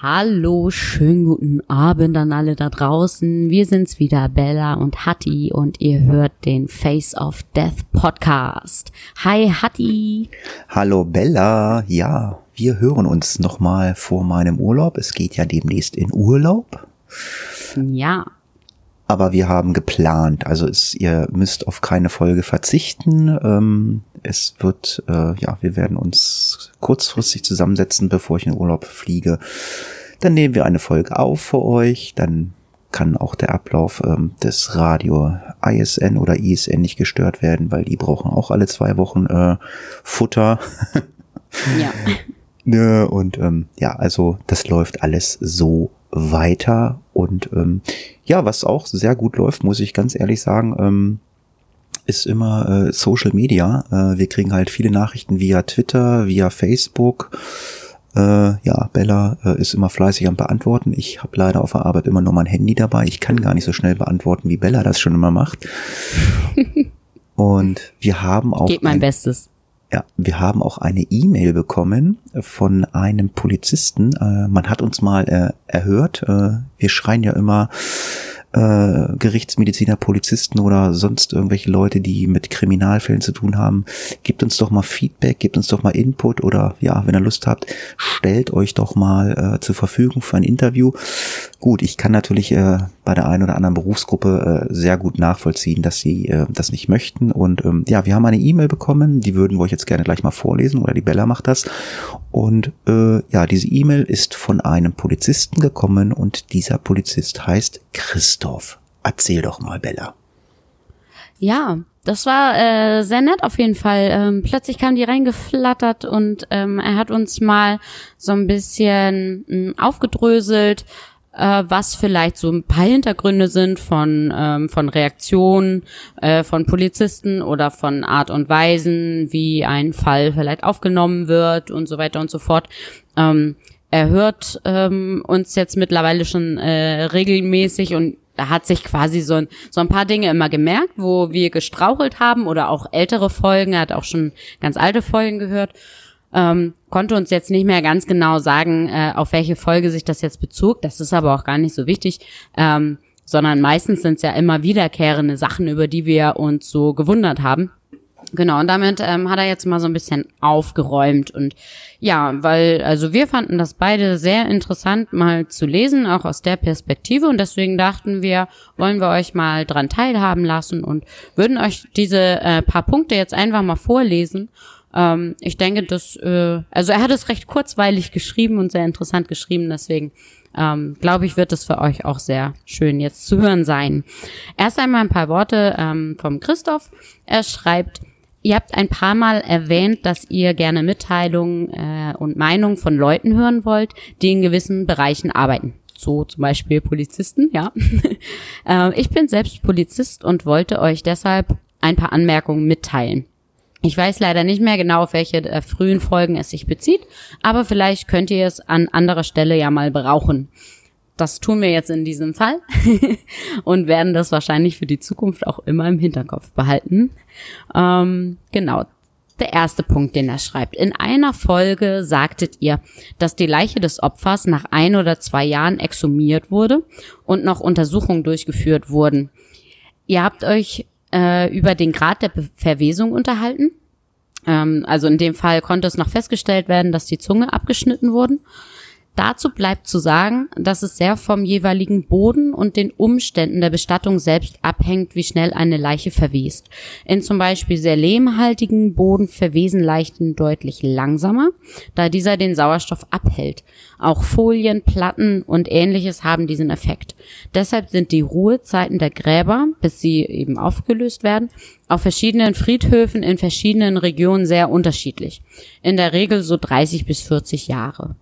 Hallo, schönen guten Abend an alle da draußen. Wir sind's wieder, Bella und Hattie, und ihr hört den Face of Death Podcast. Hi, Hattie. Hallo, Bella. Ja, wir hören uns nochmal vor meinem Urlaub. Es geht ja demnächst in Urlaub. Ja. Aber wir haben geplant, also es, ihr müsst auf keine Folge verzichten. Ähm, es wird, äh, ja, wir werden uns kurzfristig zusammensetzen, bevor ich in Urlaub fliege. Dann nehmen wir eine Folge auf für euch. Dann kann auch der Ablauf ähm, des Radio ISN oder ISN nicht gestört werden, weil die brauchen auch alle zwei Wochen äh, Futter. Ja. Ne, und ähm, ja, also das läuft alles so weiter. Und ähm, ja, was auch sehr gut läuft, muss ich ganz ehrlich sagen, ähm, ist immer äh, Social Media. Äh, wir kriegen halt viele Nachrichten via Twitter, via Facebook. Äh, ja, Bella äh, ist immer fleißig am Beantworten. Ich habe leider auf der Arbeit immer nur mein Handy dabei. Ich kann gar nicht so schnell beantworten, wie Bella das schon immer macht. Und wir haben auch. Geht mein ein- Bestes. Ja, wir haben auch eine E-Mail bekommen von einem Polizisten. Äh, man hat uns mal äh, erhört. Äh, wir schreien ja immer äh, Gerichtsmediziner, Polizisten oder sonst irgendwelche Leute, die mit Kriminalfällen zu tun haben. Gebt uns doch mal Feedback, gebt uns doch mal Input oder ja, wenn ihr Lust habt, stellt euch doch mal äh, zur Verfügung für ein Interview. Gut, ich kann natürlich äh, bei der einen oder anderen Berufsgruppe äh, sehr gut nachvollziehen, dass sie äh, das nicht möchten. Und ähm, ja, wir haben eine E-Mail bekommen, die würden wir euch jetzt gerne gleich mal vorlesen oder die Bella macht das. Und äh, ja, diese E-Mail ist von einem Polizisten gekommen und dieser Polizist heißt Christoph. Erzähl doch mal, Bella. Ja, das war äh, sehr nett auf jeden Fall. Ähm, plötzlich kam die reingeflattert und ähm, er hat uns mal so ein bisschen mh, aufgedröselt, äh, was vielleicht so ein paar Hintergründe sind von ähm, von Reaktionen äh, von Polizisten oder von Art und Weisen, wie ein Fall vielleicht aufgenommen wird und so weiter und so fort. Ähm, er hört ähm, uns jetzt mittlerweile schon äh, regelmäßig und da hat sich quasi so ein, so ein paar Dinge immer gemerkt, wo wir gestrauchelt haben oder auch ältere Folgen. Er hat auch schon ganz alte Folgen gehört. Ähm, konnte uns jetzt nicht mehr ganz genau sagen, äh, auf welche Folge sich das jetzt bezog. Das ist aber auch gar nicht so wichtig. Ähm, sondern meistens sind es ja immer wiederkehrende Sachen, über die wir uns so gewundert haben. Genau, und damit ähm, hat er jetzt mal so ein bisschen aufgeräumt. Und ja, weil, also wir fanden das beide sehr interessant mal zu lesen, auch aus der Perspektive. Und deswegen dachten wir, wollen wir euch mal dran teilhaben lassen und würden euch diese äh, paar Punkte jetzt einfach mal vorlesen. Ähm, ich denke, dass, äh, also er hat es recht kurzweilig geschrieben und sehr interessant geschrieben, deswegen ähm, glaube ich, wird es für euch auch sehr schön jetzt zu hören sein. Erst einmal ein paar Worte ähm, vom Christoph. Er schreibt, Ihr habt ein paar Mal erwähnt, dass ihr gerne Mitteilungen äh, und Meinungen von Leuten hören wollt, die in gewissen Bereichen arbeiten. So zum Beispiel Polizisten, ja. äh, ich bin selbst Polizist und wollte euch deshalb ein paar Anmerkungen mitteilen. Ich weiß leider nicht mehr genau, auf welche der frühen Folgen es sich bezieht, aber vielleicht könnt ihr es an anderer Stelle ja mal brauchen. Das tun wir jetzt in diesem Fall und werden das wahrscheinlich für die Zukunft auch immer im Hinterkopf behalten. Ähm, genau. Der erste Punkt, den er schreibt. In einer Folge sagtet ihr, dass die Leiche des Opfers nach ein oder zwei Jahren exhumiert wurde und noch Untersuchungen durchgeführt wurden. Ihr habt euch äh, über den Grad der Verwesung unterhalten. Ähm, also in dem Fall konnte es noch festgestellt werden, dass die Zunge abgeschnitten wurden. Dazu bleibt zu sagen, dass es sehr vom jeweiligen Boden und den Umständen der Bestattung selbst abhängt, wie schnell eine Leiche verwest. In zum Beispiel sehr lehmhaltigen Boden verwesen Leichen deutlich langsamer, da dieser den Sauerstoff abhält. Auch Folien, Platten und ähnliches haben diesen Effekt. Deshalb sind die Ruhezeiten der Gräber, bis sie eben aufgelöst werden, auf verschiedenen Friedhöfen in verschiedenen Regionen sehr unterschiedlich. In der Regel so 30 bis 40 Jahre.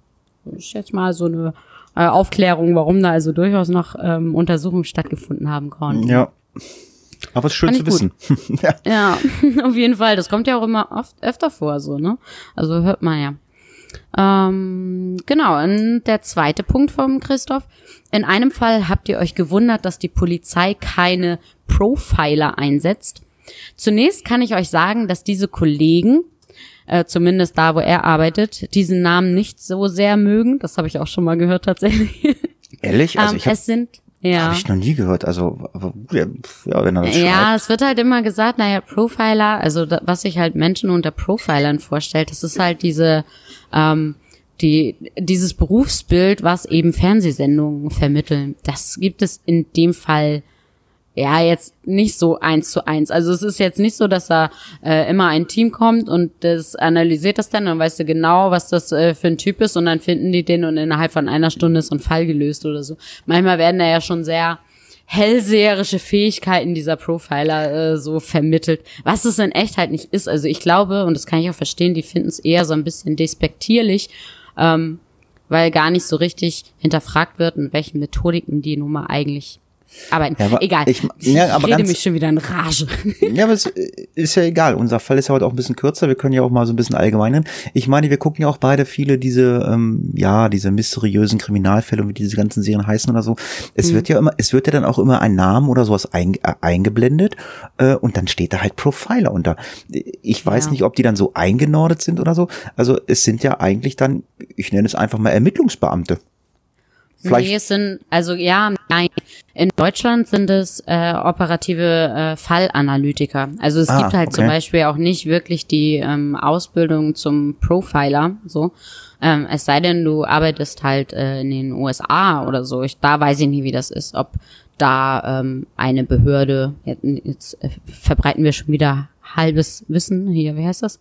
Ist jetzt mal so eine äh, Aufklärung, warum da also durchaus noch ähm, Untersuchungen stattgefunden haben konnten. Ja. Aber es ist schön zu ich wissen. ja. Ja, auf jeden Fall. Das kommt ja auch immer oft öfter vor, so, ne? Also hört man ja. Ähm, genau, und der zweite Punkt vom Christoph. In einem Fall habt ihr euch gewundert, dass die Polizei keine Profiler einsetzt. Zunächst kann ich euch sagen, dass diese Kollegen, äh, zumindest da, wo er arbeitet, diesen Namen nicht so sehr mögen. Das habe ich auch schon mal gehört tatsächlich. Ehrlich? Also ähm, ich habe es sind ja. hab ich noch nie gehört. Also, ja, ja, wenn er das Ja, schreibt. es wird halt immer gesagt, naja, Profiler, also da, was sich halt Menschen unter Profilern vorstellt, das ist halt diese, ähm, die, dieses Berufsbild, was eben Fernsehsendungen vermitteln. Das gibt es in dem Fall ja jetzt nicht so eins zu eins. Also es ist jetzt nicht so, dass da äh, immer ein Team kommt und das analysiert das dann und dann weißt du genau, was das äh, für ein Typ ist und dann finden die den und innerhalb von einer Stunde ist ein Fall gelöst oder so. Manchmal werden da ja schon sehr hellseherische Fähigkeiten dieser Profiler äh, so vermittelt, was es in echt halt nicht ist. Also ich glaube, und das kann ich auch verstehen, die finden es eher so ein bisschen despektierlich, ähm, weil gar nicht so richtig hinterfragt wird, in welchen Methodiken die Nummer eigentlich arbeiten. Ja, aber Egal. ich- ja, aber rede ganz- mich schon wieder in Rage. Ja, aber es ist ja egal. Unser Fall ist ja heute auch ein bisschen kürzer. Wir können ja auch mal so ein bisschen allgemein. Ich meine, wir gucken ja auch beide viele diese, ähm, ja, diese mysteriösen Kriminalfälle und wie diese ganzen Serien heißen oder so. Es wird ja immer, es wird ja dann auch immer ein Name oder sowas ein, äh, eingeblendet äh, und dann steht da halt Profiler unter. Ich weiß Ja. nicht, ob die dann so eingenordet sind oder so. Also es sind ja eigentlich dann, ich nenne es einfach mal Ermittlungsbeamte. Vielleicht, Nee, es sind, also ja, nein. In Deutschland sind es äh, operative äh, Fallanalytiker. Also es Ah, gibt halt zum okay. Beispiel auch nicht wirklich die ähm, Ausbildung zum Profiler, so. Ähm, es sei denn, du arbeitest halt äh, in den USA oder so. Ich, da weiß ich nicht, wie das ist, ob da ähm, eine Behörde, jetzt, jetzt äh, verbreiten wir schon wieder halbes Wissen, hier, wie heißt das?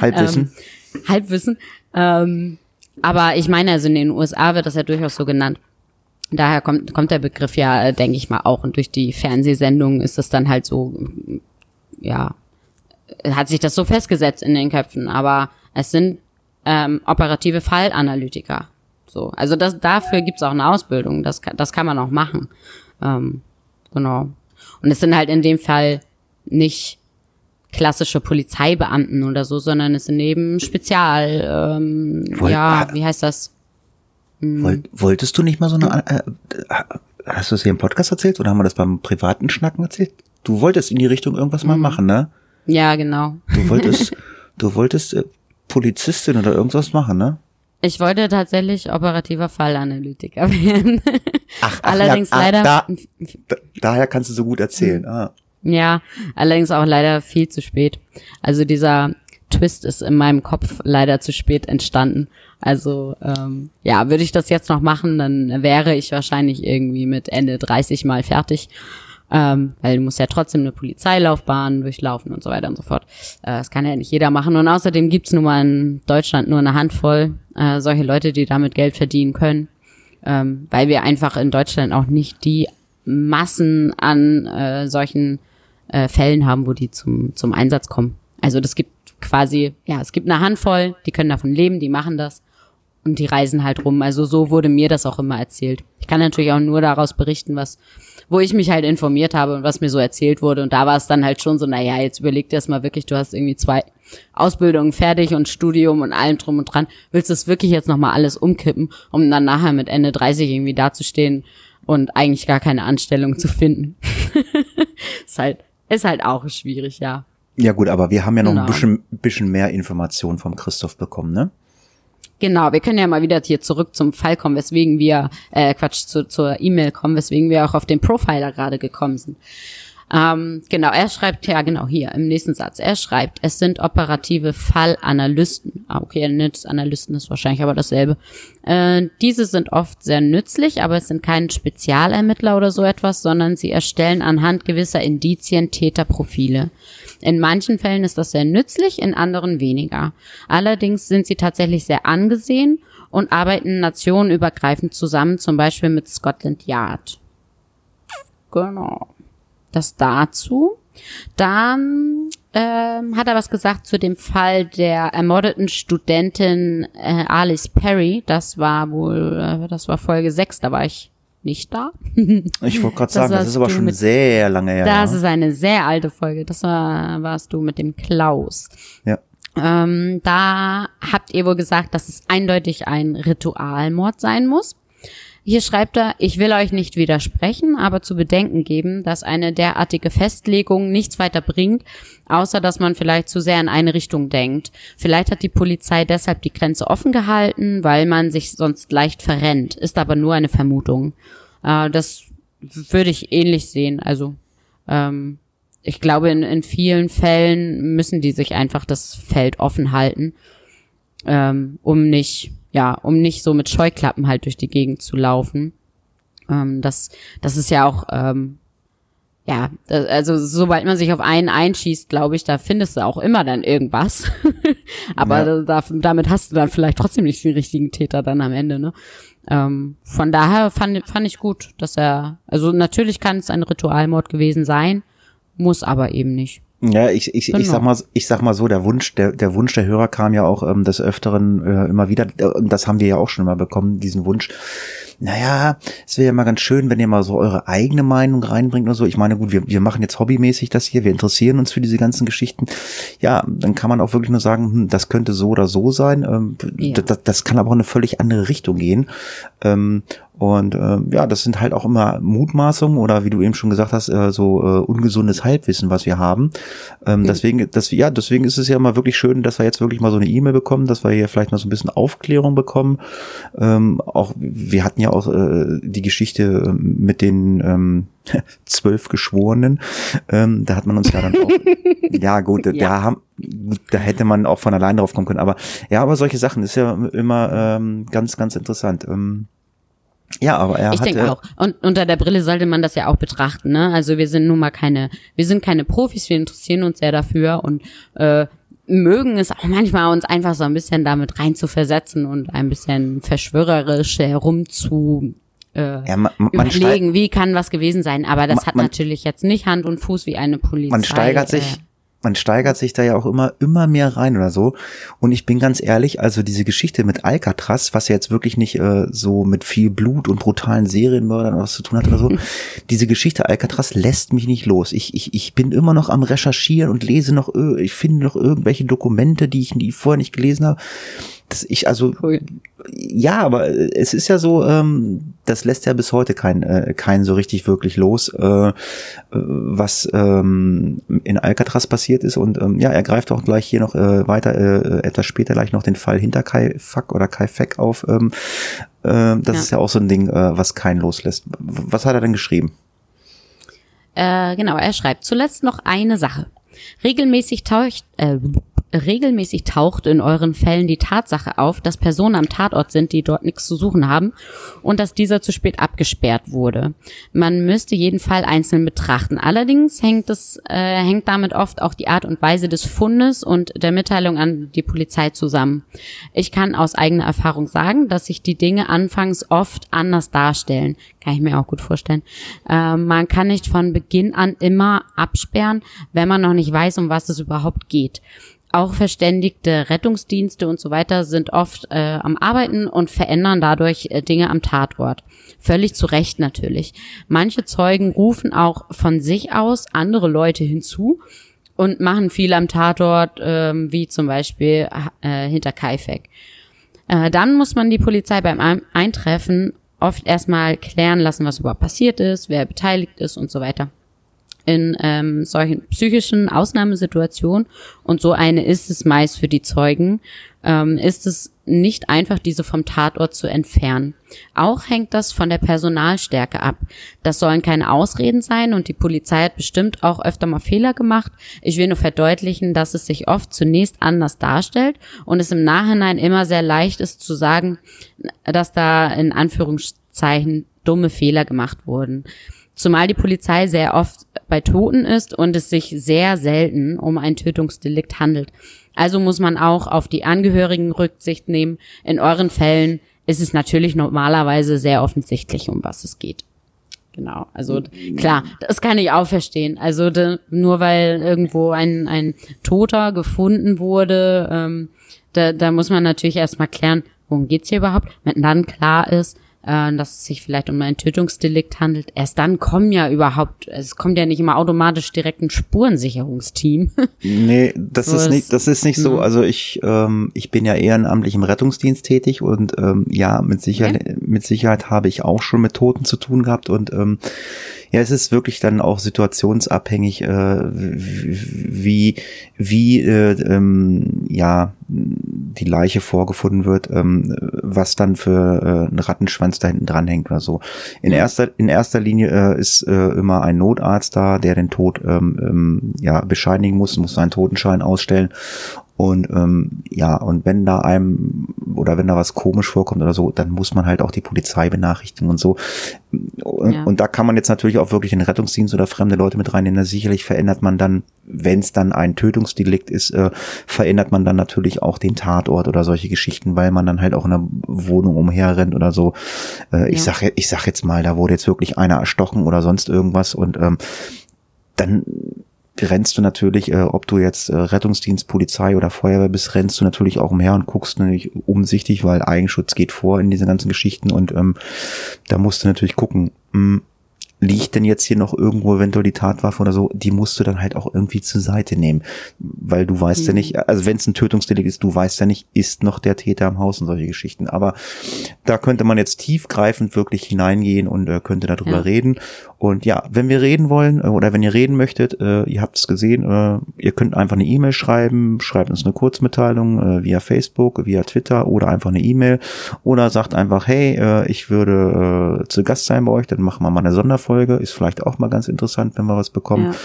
Halbwissen. Halbwissen. Ähm, aber ich meine, also in den USA wird das ja durchaus so genannt. Daher kommt, kommt der Begriff ja, äh, denke ich mal, auch. Und durch die Fernsehsendungen ist das dann halt so, mm, ja, hat sich das so festgesetzt in den Köpfen. Aber es sind ähm, operative Fallanalytiker. So, also das, dafür gibt's auch eine Ausbildung. Das, das kann man auch machen. Ähm, genau. Und es sind halt in dem Fall nicht klassische Polizeibeamten oder so, sondern es sind eben Spezial, ähm, Woll- ja, wie heißt das? Wollt, wolltest du nicht mal so eine, äh, äh, hast du es hier im Podcast erzählt oder haben wir das beim privaten Schnacken erzählt? Du wolltest in die Richtung irgendwas Mhm. mal machen, ne? Ja, genau. Du wolltest, du wolltest äh, Polizistin oder irgendwas machen, ne? Ich wollte tatsächlich operativer Fallanalytiker werden. Ach, Allerdings ja, ah, leider, Da, da, daher kannst du so gut erzählen. Mhm. Ah. Ja, allerdings auch leider viel zu spät. Also dieser Twist ist in meinem Kopf leider zu spät entstanden. Also ähm, ja, würde ich das jetzt noch machen, dann wäre ich wahrscheinlich irgendwie mit Ende 30 mal fertig. Ähm, weil du musst ja trotzdem eine Polizeilaufbahn durchlaufen und so weiter und so fort. Äh, das kann ja nicht jeder machen. Und außerdem gibt's nun mal in Deutschland nur eine Handvoll äh, solche Leute, die damit Geld verdienen können. Ähm, weil wir einfach in Deutschland auch nicht die Massen an äh, solchen äh, Fällen haben, wo die zum, zum Einsatz kommen. Also das gibt quasi, ja, es gibt eine Handvoll, die können davon leben, die machen das und die reisen halt rum. Also so wurde mir das auch immer erzählt. Ich kann natürlich auch nur daraus berichten, was, wo ich mich halt informiert habe und was mir so erzählt wurde. Und da war es dann halt schon so, naja, jetzt überleg dir das mal wirklich, du hast irgendwie zwei Ausbildungen fertig und Studium und allem drum und dran. Willst du das wirklich jetzt nochmal alles umkippen, um dann nachher mit Ende 30 irgendwie dazustehen und eigentlich gar keine Anstellung zu finden? ist halt, ist halt auch schwierig, ja. Ja gut, aber wir haben ja noch Genau. ein bisschen, bisschen mehr Informationen vom Christoph bekommen, ne? Genau, wir können ja mal wieder hier zurück zum Fall kommen, weswegen wir, äh, Quatsch, zu, zur E-Mail kommen, weswegen wir auch auf den Profiler gerade gekommen sind. Ähm, genau, er schreibt, ja genau, hier im nächsten Satz, er schreibt, es sind operative Fallanalysten. Ah, okay, Analysten ist wahrscheinlich aber dasselbe. Äh, diese sind oft sehr nützlich, aber es sind keine Spezialermittler oder so etwas, sondern sie erstellen anhand gewisser Indizien Täterprofile. In manchen Fällen ist das sehr nützlich, in anderen weniger. Allerdings sind sie tatsächlich sehr angesehen und arbeiten nationenübergreifend zusammen, zum Beispiel mit Scotland Yard. Genau. Das dazu. Dann ähm, hat er was gesagt zu dem Fall der ermordeten Studentin äh, Alice Perry. Das war wohl, äh, das war Folge 6, da war ich nicht da. Ich wollte gerade sagen, das ist aber schon mit, sehr lange her. Das ja. ist eine sehr alte Folge. Das war, warst du mit dem Klaus. Ja. Ähm, da habt ihr wohl gesagt, dass es eindeutig ein Ritualmord sein muss. Hier schreibt er, ich will euch nicht widersprechen, aber zu bedenken geben, dass eine derartige Festlegung nichts weiter bringt, außer dass man vielleicht zu sehr in eine Richtung denkt. Vielleicht hat die Polizei deshalb die Grenze offen gehalten, weil man sich sonst leicht verrennt, ist aber nur eine Vermutung. Äh, das würde ich ähnlich sehen. Also ähm, ich glaube, in, in vielen Fällen müssen die sich einfach das Feld offen halten, ähm, um nicht ja, um nicht so mit Scheuklappen halt durch die Gegend zu laufen. Ähm, das, das ist ja auch, ähm, ja, also sobald man sich auf einen einschießt, glaube ich, da findest du auch immer dann irgendwas. Aber ja. da, damit hast du dann vielleicht trotzdem nicht den richtigen Täter dann am Ende, ne? Ähm, von daher fand, fand ich gut, dass er, also natürlich kann es ein Ritualmord gewesen sein, muss aber eben nicht. Ja, ich, ich, genau. ich sag mal, ich sag mal so, der Wunsch, der, der Wunsch der Hörer kam ja auch ähm, des Öfteren äh, immer wieder, und das haben wir ja auch schon mal bekommen, diesen Wunsch. Naja, es wäre ja mal ganz schön, wenn ihr mal so eure eigene Meinung reinbringt oder so. Ich meine, gut, wir, wir machen jetzt hobbymäßig das hier, wir interessieren uns für diese ganzen Geschichten. Ja, dann kann man auch wirklich nur sagen, hm, das könnte so oder so sein. Ähm, ja. das, das kann aber auch eine völlig andere Richtung gehen. Ähm, und äh, ja, das sind halt auch immer Mutmaßungen oder wie du eben schon gesagt hast, äh, so äh, ungesundes Halbwissen, was wir haben. Ähm, mhm. Deswegen, das, ja, deswegen ist es ja immer wirklich schön, dass wir jetzt wirklich mal so eine E-Mail bekommen, dass wir hier vielleicht mal so ein bisschen Aufklärung bekommen. Ähm, auch wir hatten ja auch äh, die Geschichte äh, mit den ähm, zwölf Geschworenen. Ähm, da hat man uns ja dann auch, ja gut, ja. da haben, da hätte man auch von allein drauf kommen können. Aber ja, aber solche Sachen ist ja immer ähm, ganz, ganz interessant. Ähm, ja, aber er ich hat. Ich denke auch. Und unter der Brille sollte man das ja auch betrachten. Ne? Also wir sind nun mal keine, wir sind keine Profis, wir interessieren uns sehr dafür und äh, mögen es auch manchmal uns einfach so ein bisschen damit rein zu versetzen und ein bisschen verschwörerisch herum zu äh, ja, man, man überlegen, wie kann was gewesen sein. Aber das man, hat natürlich jetzt nicht Hand und Fuß wie eine Polizei. Man steigert sich, äh, man steigert sich da ja auch immer, immer mehr rein oder so. Und ich bin ganz ehrlich, also diese Geschichte mit Alcatraz, was ja jetzt wirklich nicht äh, so mit viel Blut und brutalen Serienmördern was zu tun hat oder so, diese Geschichte Alcatraz lässt mich nicht los. Ich, ich, ich bin immer noch am Recherchieren und lese noch, ich finde noch irgendwelche Dokumente, die ich die vorher nicht gelesen habe das ich also cool. ja, aber es ist ja so, ähm, das lässt ja bis heute kein äh, keinen so richtig wirklich los, äh, was ähm, in Alcatraz passiert ist und ähm, ja, er greift auch gleich hier noch äh, weiter äh, etwas später gleich noch den Fall hinter Kai Fuck oder Kai Feck auf. Ähm, äh, das ja. ist ja auch so ein Ding, äh, was keinen loslässt. Was hat er denn geschrieben? Äh, genau, er schreibt zuletzt noch eine Sache. Regelmäßig taucht, äh, regelmäßig taucht in euren Fällen die Tatsache auf, dass Personen am Tatort sind, die dort nichts zu suchen haben und dass dieser zu spät abgesperrt wurde. Man müsste jeden Fall einzeln betrachten. Allerdings hängt es äh, hängt damit oft auch die Art und Weise des Fundes und der Mitteilung an die Polizei zusammen. Ich kann aus eigener Erfahrung sagen, dass sich die Dinge anfangs oft anders darstellen. Kann ich mir auch gut vorstellen. Äh, man kann nicht von Beginn an immer absperren, wenn man noch nicht weiß, um was es überhaupt geht. Auch verständigte Rettungsdienste und so weiter sind oft äh, am Arbeiten und verändern dadurch äh, Dinge am Tatort. Völlig zu Recht natürlich. Manche Zeugen rufen auch von sich aus andere Leute hinzu und machen viel am Tatort, äh, wie zum Beispiel äh, hinter Kaifek. Äh, dann muss man die Polizei beim Eintreffen oft erstmal klären lassen, was überhaupt passiert ist, wer beteiligt ist und so weiter in ähm, solchen psychischen Ausnahmesituationen, und so eine ist es meist für die Zeugen, ähm, ist es nicht einfach, diese vom Tatort zu entfernen. Auch hängt das von der Personalstärke ab. Das sollen keine Ausreden sein und die Polizei hat bestimmt auch öfter mal Fehler gemacht. Ich will nur verdeutlichen, dass es sich oft zunächst anders darstellt und es im Nachhinein immer sehr leicht ist zu sagen, dass da in Anführungszeichen dumme Fehler gemacht wurden. Zumal die Polizei sehr oft bei Toten ist und es sich sehr selten um ein Tötungsdelikt handelt. Also muss man auch auf die Angehörigen Rücksicht nehmen. In euren Fällen ist es natürlich normalerweise sehr offensichtlich, um was es geht. Genau, also klar, das kann ich auch verstehen. Also de, nur weil irgendwo ein, ein Toter gefunden wurde, ähm, da, da muss man natürlich erstmal klären, worum geht's hier überhaupt. Wenn dann klar ist, äh, dass es sich vielleicht um ein Tötungsdelikt handelt, erst dann kommen ja überhaupt, es kommt ja nicht immer automatisch direkt ein Spurensicherungsteam. Nee, das so ist nicht, das ist nicht so. Also ich, ähm, ich bin ja ehrenamtlich im Rettungsdienst tätig und ähm, ja, mit Sicherheit, okay. mit Sicherheit habe ich auch schon mit Toten zu tun gehabt und ähm, ja, es ist wirklich dann auch situationsabhängig, äh, wie, wie, äh, ähm, ja, die Leiche vorgefunden wird, ähm, was dann für äh, ein Rattenschwanz da hinten dran hängt oder so. In erster, in erster Linie äh, ist äh, immer ein Notarzt da, der den Tod ähm, ähm, ja, bescheinigen muss, muss seinen Totenschein ausstellen und ähm, ja, und wenn da einem oder wenn da was komisch vorkommt oder so, dann muss man halt auch die Polizei benachrichtigen und so. Und, ja. und da kann man jetzt natürlich auch wirklich den Rettungsdienst oder fremde Leute mit reinnehmen. Sicherlich verändert man dann, wenn es dann ein Tötungsdelikt ist, äh, verändert man dann natürlich auch den Tatort oder solche Geschichten, weil man dann halt auch in der Wohnung umherrennt oder so. Äh, ja. Ich sag, ich sag jetzt mal, da wurde jetzt wirklich einer erstochen oder sonst irgendwas und ähm, dann rennst du natürlich, äh, ob du jetzt äh, Rettungsdienst, Polizei oder Feuerwehr bist, rennst du natürlich auch umher und guckst natürlich umsichtig, weil Eigenschutz geht vor in diesen ganzen Geschichten und ähm, da musst du natürlich gucken, mh, hm, liegt denn jetzt hier noch irgendwo eventuell die Tatwaffe oder so, die musst du dann halt auch irgendwie zur Seite nehmen. Weil du weißt mhm. ja nicht, also wenn es ein Tötungsdelikt ist, du weißt ja nicht, ist noch der Täter im Haus und solche Geschichten. Aber da könnte man jetzt tiefgreifend wirklich hineingehen und äh, könnte darüber ja. reden. Und ja, wenn wir reden wollen äh, oder wenn ihr reden möchtet, äh, ihr habt es gesehen, äh, ihr könnt einfach eine E-Mail schreiben, schreibt uns eine Kurzmitteilung äh, via Facebook, via Twitter oder einfach eine E-Mail oder sagt einfach, hey, ich würde zu Gast sein bei euch, dann machen wir mal eine Sonderfolge. Ist vielleicht auch mal ganz interessant, wenn wir was bekommen. Ja.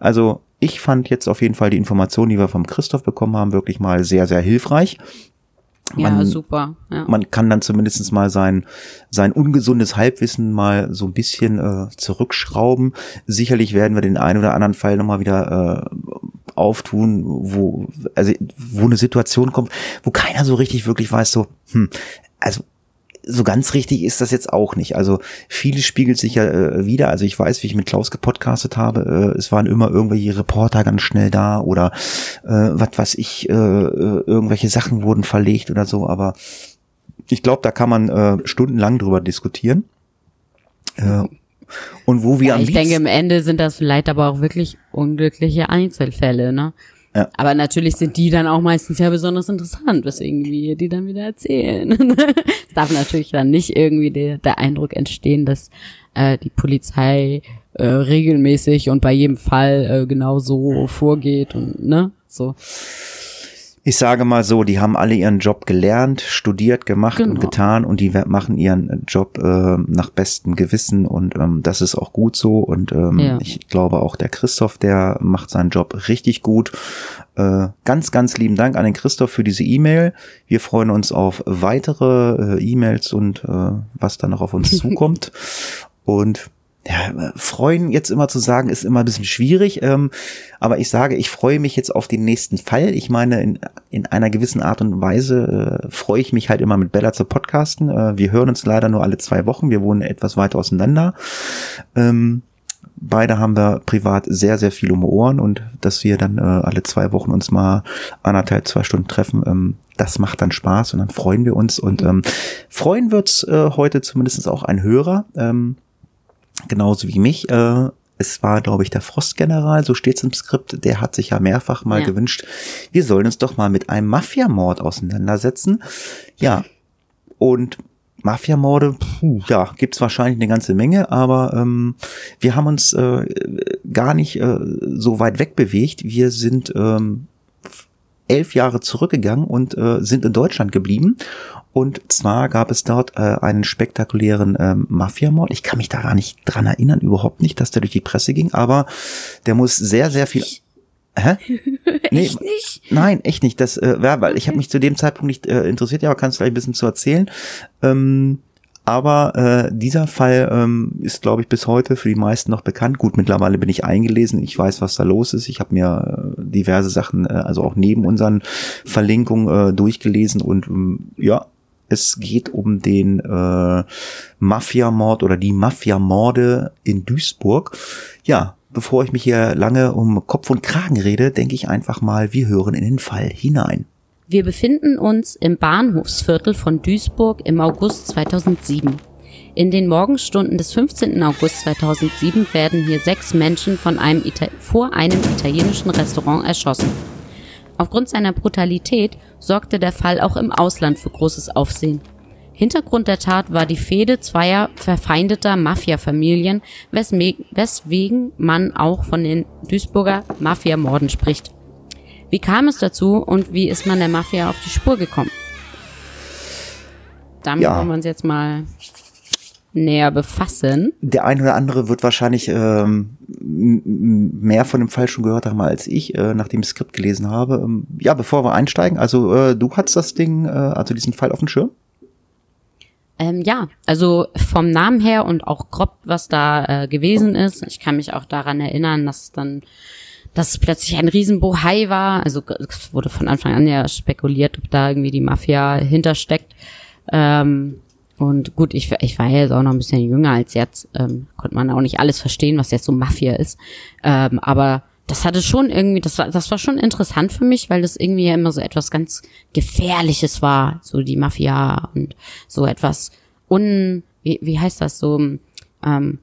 Also ich fand jetzt auf jeden Fall die Informationen, die wir vom Christoph bekommen haben, wirklich mal sehr, sehr hilfreich. Man, ja, super. Ja. Man kann dann zumindest mal sein, sein ungesundes Halbwissen mal so ein bisschen äh, zurückschrauben. Sicherlich werden wir den einen oder anderen Fall nochmal wieder äh, auftun, wo, also, wo eine Situation kommt, wo keiner so richtig wirklich weiß, so, hm, also so ganz richtig ist das jetzt auch nicht. Also vieles spiegelt sich ja äh, wieder. Also ich weiß, wie ich mit Klaus gepodcastet habe, äh, es waren immer irgendwelche Reporter ganz schnell da oder äh, was weiß ich, äh, äh, irgendwelche Sachen wurden verlegt oder so. Aber ich glaube, da kann man äh, stundenlang drüber diskutieren. Äh, und wo wir ja, am Ich denke, im Ende sind das vielleicht aber auch wirklich unglückliche Einzelfälle, ne? Ja. Aber natürlich sind die dann auch meistens ja besonders interessant, weswegen wir die dann wieder erzählen. es darf natürlich dann nicht irgendwie der, der Eindruck entstehen, dass äh, die Polizei äh, regelmäßig und bei jedem Fall äh, genau so vorgeht und ne, so ich sage mal so, die haben alle ihren Job gelernt, studiert, gemacht genau. und getan und die machen ihren Job äh, nach bestem Gewissen und ähm, das ist auch gut so und ähm, ja. ich glaube auch der Christoph, der macht seinen Job richtig gut. Äh, ganz, ganz lieben Dank an den Christoph für diese E-Mail. Wir freuen uns auf weitere äh, E-Mails und äh, was da noch auf uns zukommt. Und ja, freuen jetzt immer zu sagen, ist immer ein bisschen schwierig. Ähm, aber ich sage, ich freue mich jetzt auf den nächsten Fall. Ich meine, in, in einer gewissen Art und Weise äh, freue ich mich halt immer mit Bella zu podcasten. Äh, wir hören uns leider nur alle zwei Wochen. Wir wohnen etwas weiter auseinander. Ähm, beide haben wir privat sehr, sehr viel um Ohren und dass wir dann äh, alle zwei Wochen uns mal anderthalb, zwei Stunden treffen, ähm, das macht dann Spaß und dann freuen wir uns und ähm, freuen wird's äh, heute zumindest auch ein Hörer. Ähm, genauso wie mich. Äh, es war, glaube ich, der Frostgeneral, so steht's im Skript, der hat sich ja mehrfach mal ja. gewünscht, wir sollen uns doch mal mit einem Mafiamord auseinandersetzen. Ja, und Mafiamorde, ja, gibt's wahrscheinlich eine ganze Menge, aber ähm, wir haben uns äh, gar nicht äh, so weit wegbewegt. Wir sind ähm, elf Jahre zurückgegangen und äh, sind in Deutschland geblieben und zwar gab es dort äh, einen spektakulären ähm, Mafiamord. Ich kann mich da gar nicht dran erinnern, überhaupt nicht, dass der durch die Presse ging, aber der muss sehr, sehr viel. Hä? Nee, echt nicht? Nein, echt nicht. Das, äh, ja, weil ich habe mich zu dem Zeitpunkt nicht äh, interessiert, ja, aber kannst du gleich ein bisschen zu erzählen. Ähm, aber äh, dieser Fall ähm, ist, glaube ich, bis heute für die meisten noch bekannt. Gut, mittlerweile bin ich eingelesen, ich weiß, was da los ist. Ich habe mir äh, diverse Sachen, äh, also auch neben unseren Verlinkungen äh, durchgelesen und ähm, ja, Es geht um den äh, Mafiamord oder die Mafiamorde in Duisburg. Ja, bevor ich mich hier lange um Kopf und Kragen rede, denke ich einfach mal, wir hören in den Fall hinein. Wir befinden uns im Bahnhofsviertel von Duisburg im August 2007. In den Morgenstunden des 15. August 2007 werden hier sechs Menschen von einem Ita vor einem italienischen Restaurant erschossen. Aufgrund seiner Brutalität sorgte der Fall auch im Ausland für großes Aufsehen. Hintergrund der Tat war die Fehde zweier verfeindeter Mafia-Familien, weswegen man auch von den Duisburger Mafia-Morden spricht. Wie kam es dazu und wie ist man der Mafia auf die Spur gekommen? Damit Ja. wollen wir uns jetzt mal näher befassen. Der eine oder andere wird wahrscheinlich ähm, mehr von dem Fall schon gehört haben als ich, äh, nachdem ich das Skript gelesen habe. Ähm, ja, bevor wir einsteigen, also äh, du hattest das Ding, äh, also diesen Fall auf dem Schirm? Ähm, ja, also vom Namen her und auch grob, was da äh, gewesen ist. Ich kann mich auch daran erinnern, dass dann, dass es plötzlich ein Riesenbohai war. Also es wurde von Anfang an ja spekuliert, ob da irgendwie die Mafia hintersteckt. Ähm, und gut, ich, ich war ja jetzt auch noch ein bisschen jünger als jetzt, ähm, konnte man auch nicht alles verstehen, was jetzt so Mafia ist. Ähm, aber das hatte schon irgendwie, das war, das war schon interessant für mich, weil das irgendwie ja immer so etwas ganz Gefährliches war, so die Mafia und so etwas un, wie, wie heißt das so, ähm,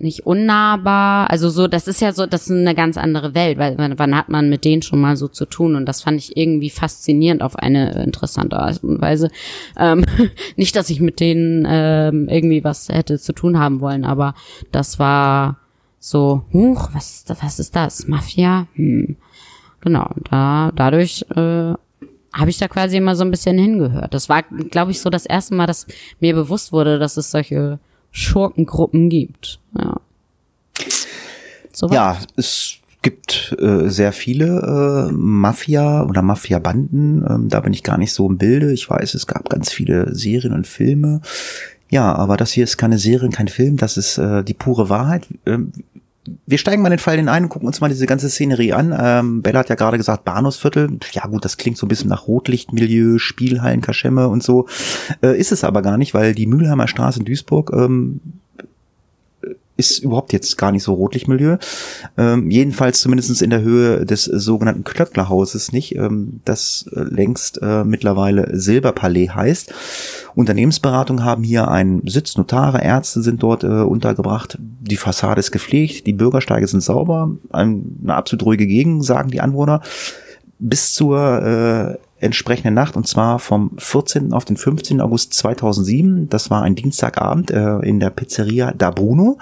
nicht unnahbar, also so, das ist ja so, das ist eine ganz andere Welt, weil wann, hat man mit denen schon mal so zu tun und das fand ich irgendwie faszinierend auf eine interessante Art und Weise. Ähm, nicht, dass ich mit denen ähm, irgendwie was hätte zu tun haben wollen, aber das war so, huch, was ist das, was ist das? Mafia? Hm. Genau, da, dadurch äh, habe ich da quasi immer so ein bisschen hingehört. Das war, glaube ich, so das erste Mal, dass mir bewusst wurde, dass es solche Schurkengruppen gibt. Ja. So Ja, es gibt äh, sehr viele äh, Mafia oder Mafia-Banden. Ähm, da bin ich gar nicht so im Bilde. Ich weiß, es gab ganz viele Serien und Filme. Ja, aber das hier ist keine Serie, kein Film. Das ist äh, die pure Wahrheit. Ähm, wir steigen mal in den Fall hinein und gucken uns mal diese ganze Szenerie an. Ähm, Bella hat ja gerade gesagt, Bahnhofsviertel. Ja gut, das klingt so ein bisschen nach Rotlichtmilieu, Spielhallen, Kaschemme und so. Äh, ist es aber gar nicht, weil die Mülheimer Straße in Duisburg ähm, ist überhaupt jetzt gar nicht so Rotlichtmilieu. Ähm, jedenfalls zumindest in der Höhe des sogenannten Klöcklerhauses nicht, ähm, das äh, längst äh, mittlerweile Silberpalais heißt. Unternehmensberatungen haben hier einen Sitz, Notare, Ärzte sind dort äh, untergebracht. Die Fassade ist gepflegt, die Bürgersteige sind sauber, ein, eine absolut ruhige Gegend, sagen die Anwohner. Bis zur äh, entsprechenden Nacht, und zwar vom 14. auf den 15. August 2007, das war ein Dienstagabend äh, in der Pizzeria Da Bruno,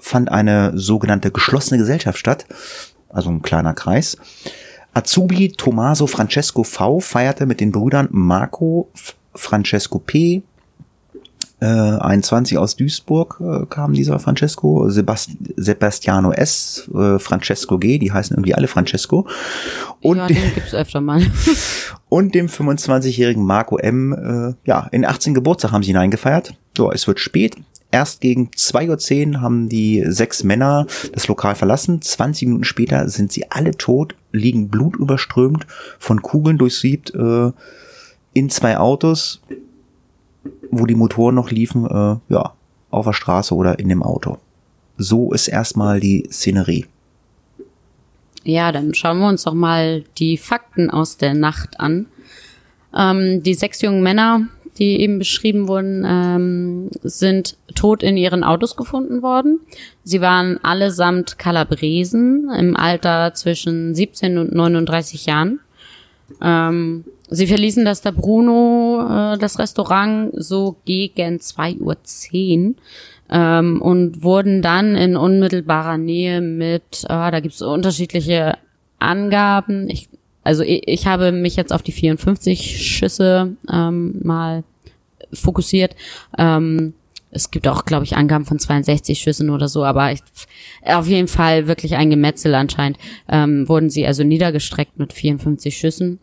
fand eine sogenannte geschlossene Gesellschaft statt, also ein kleiner Kreis. Azubi Tommaso Francesco V feierte mit den Brüdern Marco Francesco P. Äh, 21 aus Duisburg äh, kam dieser Francesco, Sebast Sebastiano S, äh, Francesco G, die heißen irgendwie alle Francesco. Und, ja, den gibt's öfter mal. und dem 25-jährigen Marco M. Äh, ja, in 18 Geburtstag haben sie hineingefeiert. So, es wird spät. Erst gegen 2.10 Uhr haben die sechs Männer das Lokal verlassen. 20 Minuten später sind sie alle tot, liegen blutüberströmt, von Kugeln durchsiebt, äh, in zwei Autos, wo die Motoren noch liefen, äh, ja, auf der Straße oder in dem Auto. So ist erstmal die Szenerie. Ja, dann schauen wir uns doch mal die Fakten aus der Nacht an. Ähm, die sechs jungen Männer, die eben beschrieben wurden, ähm, sind tot in ihren Autos gefunden worden. Sie waren allesamt Kalabresen im Alter zwischen 17 und 39 Jahren. Ähm, sie verließen das da Bruno, äh, das Restaurant, so gegen 2.10 Uhr ähm, und wurden dann in unmittelbarer Nähe mit, ah, da gibt's unterschiedliche Angaben. Ich, also ich, ich habe mich jetzt auf die 54 Schüsse ähm, mal fokussiert. Ähm, es gibt auch, glaube ich, Angaben von 62 Schüssen oder so, aber ich, auf jeden Fall wirklich ein Gemetzel anscheinend. Ähm, wurden sie also niedergestreckt mit 54 Schüssen.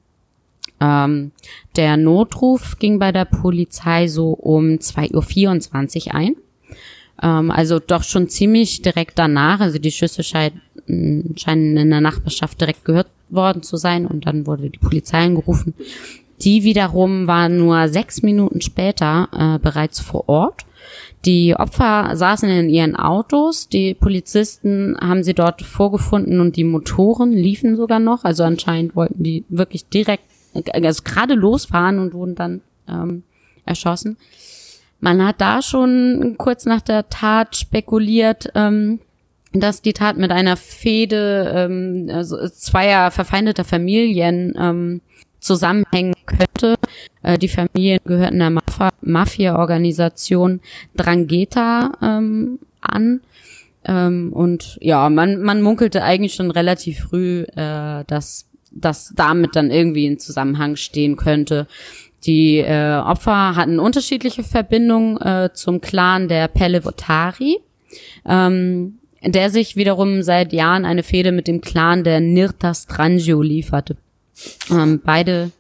Ähm, der Notruf ging bei der Polizei so um 2.24 Uhr ein. Ähm, also doch schon ziemlich direkt danach. Also die Schüsse schein, scheinen in der Nachbarschaft direkt gehört worden zu sein und dann wurde die Polizei angerufen. Die wiederum waren nur sechs Minuten später äh, bereits vor Ort. Die Opfer saßen in ihren Autos, die Polizisten haben sie dort vorgefunden und die Motoren liefen sogar noch. Also anscheinend wollten die wirklich direkt, also gerade losfahren und wurden dann ähm, erschossen. Man hat da schon kurz nach der Tat spekuliert, ähm, dass die Tat mit einer Fehde ähm, also zweier verfeindeter Familien ähm, zusammenhängen könnte. Äh, die Familien gehörten der Mafia-Organisation Drangheta ähm, an. Ähm, und ja, man, man munkelte eigentlich schon relativ früh, äh, dass das damit dann irgendwie in Zusammenhang stehen könnte. Die äh, Opfer hatten unterschiedliche Verbindungen äh, zum Clan der Pelevotari. Ähm, der sich wiederum seit Jahren eine Fehde mit dem Clan der Nirta Strangio lieferte. Ähm, beide,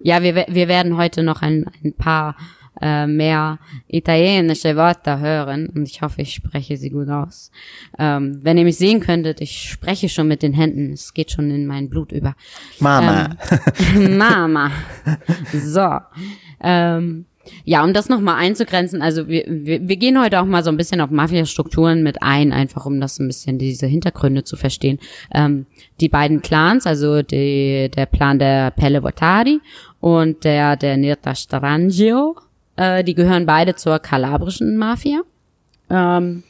ja, wir, wir werden heute noch ein, ein paar äh, mehr italienische Wörter hören und ich hoffe, ich spreche sie gut aus. Ähm, wenn ihr mich sehen könntet, ich spreche schon mit den Händen, es geht schon in mein Blut über. Mama. Ähm, Mama. So. Ähm, ja, um das nochmal einzugrenzen, also wir, wir, wir gehen heute auch mal so ein bisschen auf Mafia-Strukturen mit ein, einfach um das ein bisschen diese Hintergründe zu verstehen. Ähm, die beiden Clans, also die, der Plan der Pelle Votari und der der Nirta Strangio, äh, die gehören beide zur kalabrischen Mafia. Ähm,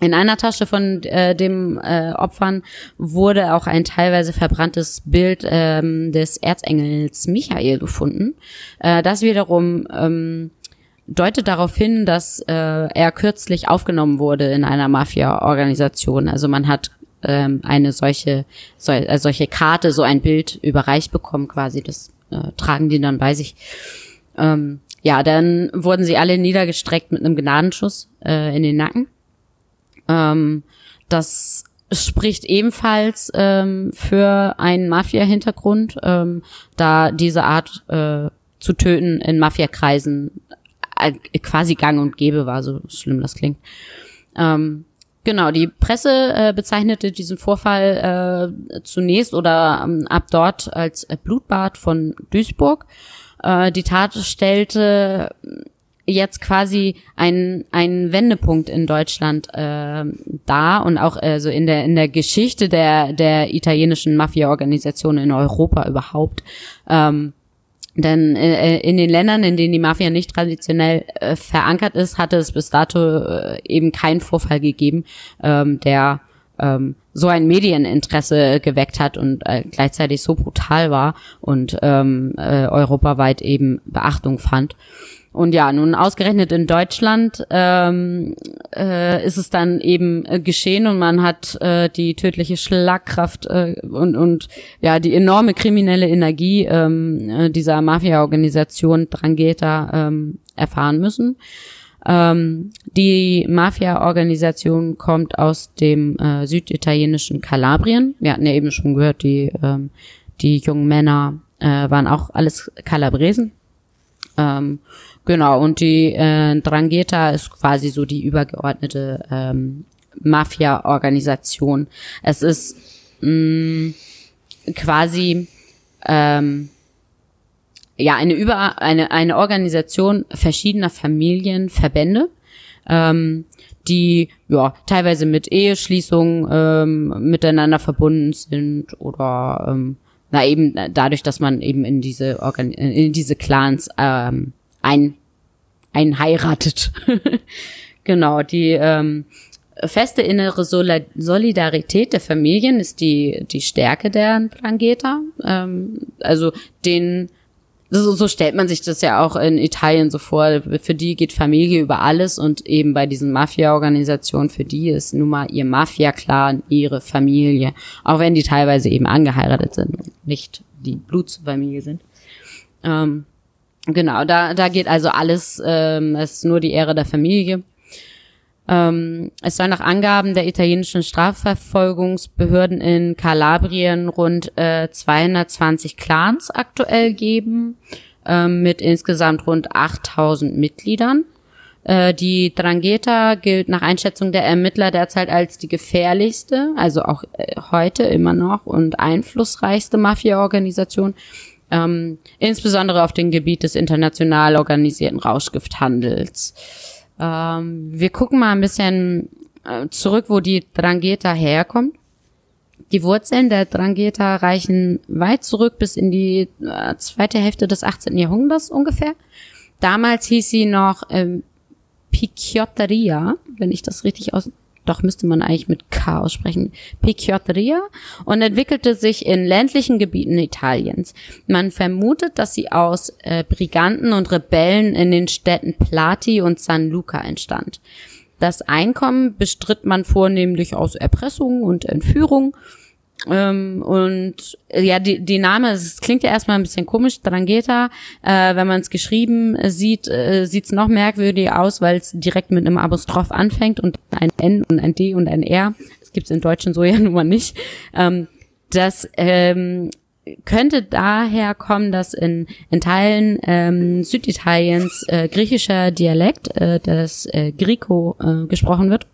in einer Tasche von äh, dem äh, Opfern wurde auch ein teilweise verbranntes Bild ähm, des Erzengels Michael gefunden. Äh, das wiederum ähm, deutet darauf hin, dass äh, er kürzlich aufgenommen wurde in einer Mafia-Organisation. Also man hat ähm, eine solche so, äh, solche Karte, so ein Bild überreicht bekommen quasi. Das äh, tragen die dann bei sich. Ähm, ja, dann wurden sie alle niedergestreckt mit einem Gnadenschuss äh, in den Nacken. Ähm, das spricht ebenfalls ähm, für einen Mafia-Hintergrund, ähm, da diese Art äh, zu töten in Mafia-Kreisen äh, quasi gang und gäbe war, so schlimm das klingt. Ähm, genau, die Presse äh, bezeichnete diesen Vorfall äh, zunächst oder ähm, ab dort als Blutbad von Duisburg. Äh, die Tat stellte jetzt quasi ein ein Wendepunkt in Deutschland äh, da und auch also in der in der Geschichte der der italienischen Mafia-Organisation in Europa überhaupt. Ähm, denn äh, in den Ländern, in denen die Mafia nicht traditionell äh, verankert ist, hatte es bis dato äh, eben keinen Vorfall gegeben, ähm, der ähm, so ein Medieninteresse geweckt hat und äh, gleichzeitig so brutal war und ähm, äh, europaweit eben Beachtung fand. Und ja, nun ausgerechnet in Deutschland ähm, äh, ist es dann eben äh, geschehen und man hat äh, die tödliche Schlagkraft äh, und, und ja die enorme kriminelle Energie ähm, äh, dieser Mafia-Organisation Drangheta ähm, erfahren müssen. Ähm, die Mafia-Organisation kommt aus dem äh, süditalienischen Kalabrien. Wir hatten ja eben schon gehört, die, ähm, die jungen Männer äh, waren auch alles Kalabresen. Ähm, Genau, und die äh, Drangheta ist quasi so die übergeordnete ähm, Mafia-Organisation. Es ist mh, mm, quasi ähm, ja eine über eine eine Organisation verschiedener Familien, Verbände, ähm, die ja teilweise mit Eheschließungen ähm, miteinander verbunden sind oder ähm, na eben dadurch, dass man eben in diese Organ in diese Clans ähm, ein, ein heiratet. genau, die ähm, feste innere Solidarität der Familien ist die, die Stärke der Drangheta. Ähm, also den, so, so stellt man sich das ja auch in Italien so vor. Für die geht Familie über alles und eben bei diesen Mafia-Organisationen, für die ist nun mal ihr Mafia-Clan ihre Familie. Auch wenn die teilweise eben angeheiratet sind und nicht die Blutsfamilie sind. Ähm, Genau, da, da geht also alles, ähm, es ist nur die Ehre der Familie. Ähm, es soll nach Angaben der italienischen Strafverfolgungsbehörden in Kalabrien rund äh, 220 Clans aktuell geben, ähm, mit insgesamt rund 8000 Mitgliedern. Äh, die Drangheta gilt nach Einschätzung der Ermittler derzeit als die gefährlichste, also auch äh, heute immer noch und einflussreichste Mafia-Organisation ähm, insbesondere auf dem Gebiet des international organisierten Rauschgifthandels. Ähm, wir gucken mal ein bisschen äh, zurück, wo die Drangheta herkommt. Die Wurzeln der Drangheta reichen weit zurück bis in die äh, zweite Hälfte des 18. Jahrhunderts ungefähr. Damals hieß sie noch ähm, Picciotteria, wenn ich das richtig aus doch müsste man eigentlich mit K aussprechen, Picciotteria und entwickelte sich in ländlichen Gebieten Italiens. Man vermutet, dass sie aus äh, Briganten und Rebellen in den Städten Plati und San Luca entstand. Das Einkommen bestritt man vornehmlich aus Erpressung und Entführung ähm, und äh, ja, die, die Name, es klingt ja erstmal ein bisschen komisch, Drangheta. Äh, wenn man es geschrieben sieht, äh, sieht es noch merkwürdig aus, weil es direkt mit einem Apostroph anfängt und ein N und ein D und ein R. Das gibt's in Deutschen so ja nun mal nicht. Ähm, das ähm, könnte daher kommen, dass in, in Teilen ähm, Süditaliens äh, griechischer Dialekt, äh, das äh, Grieco, äh, gesprochen wird.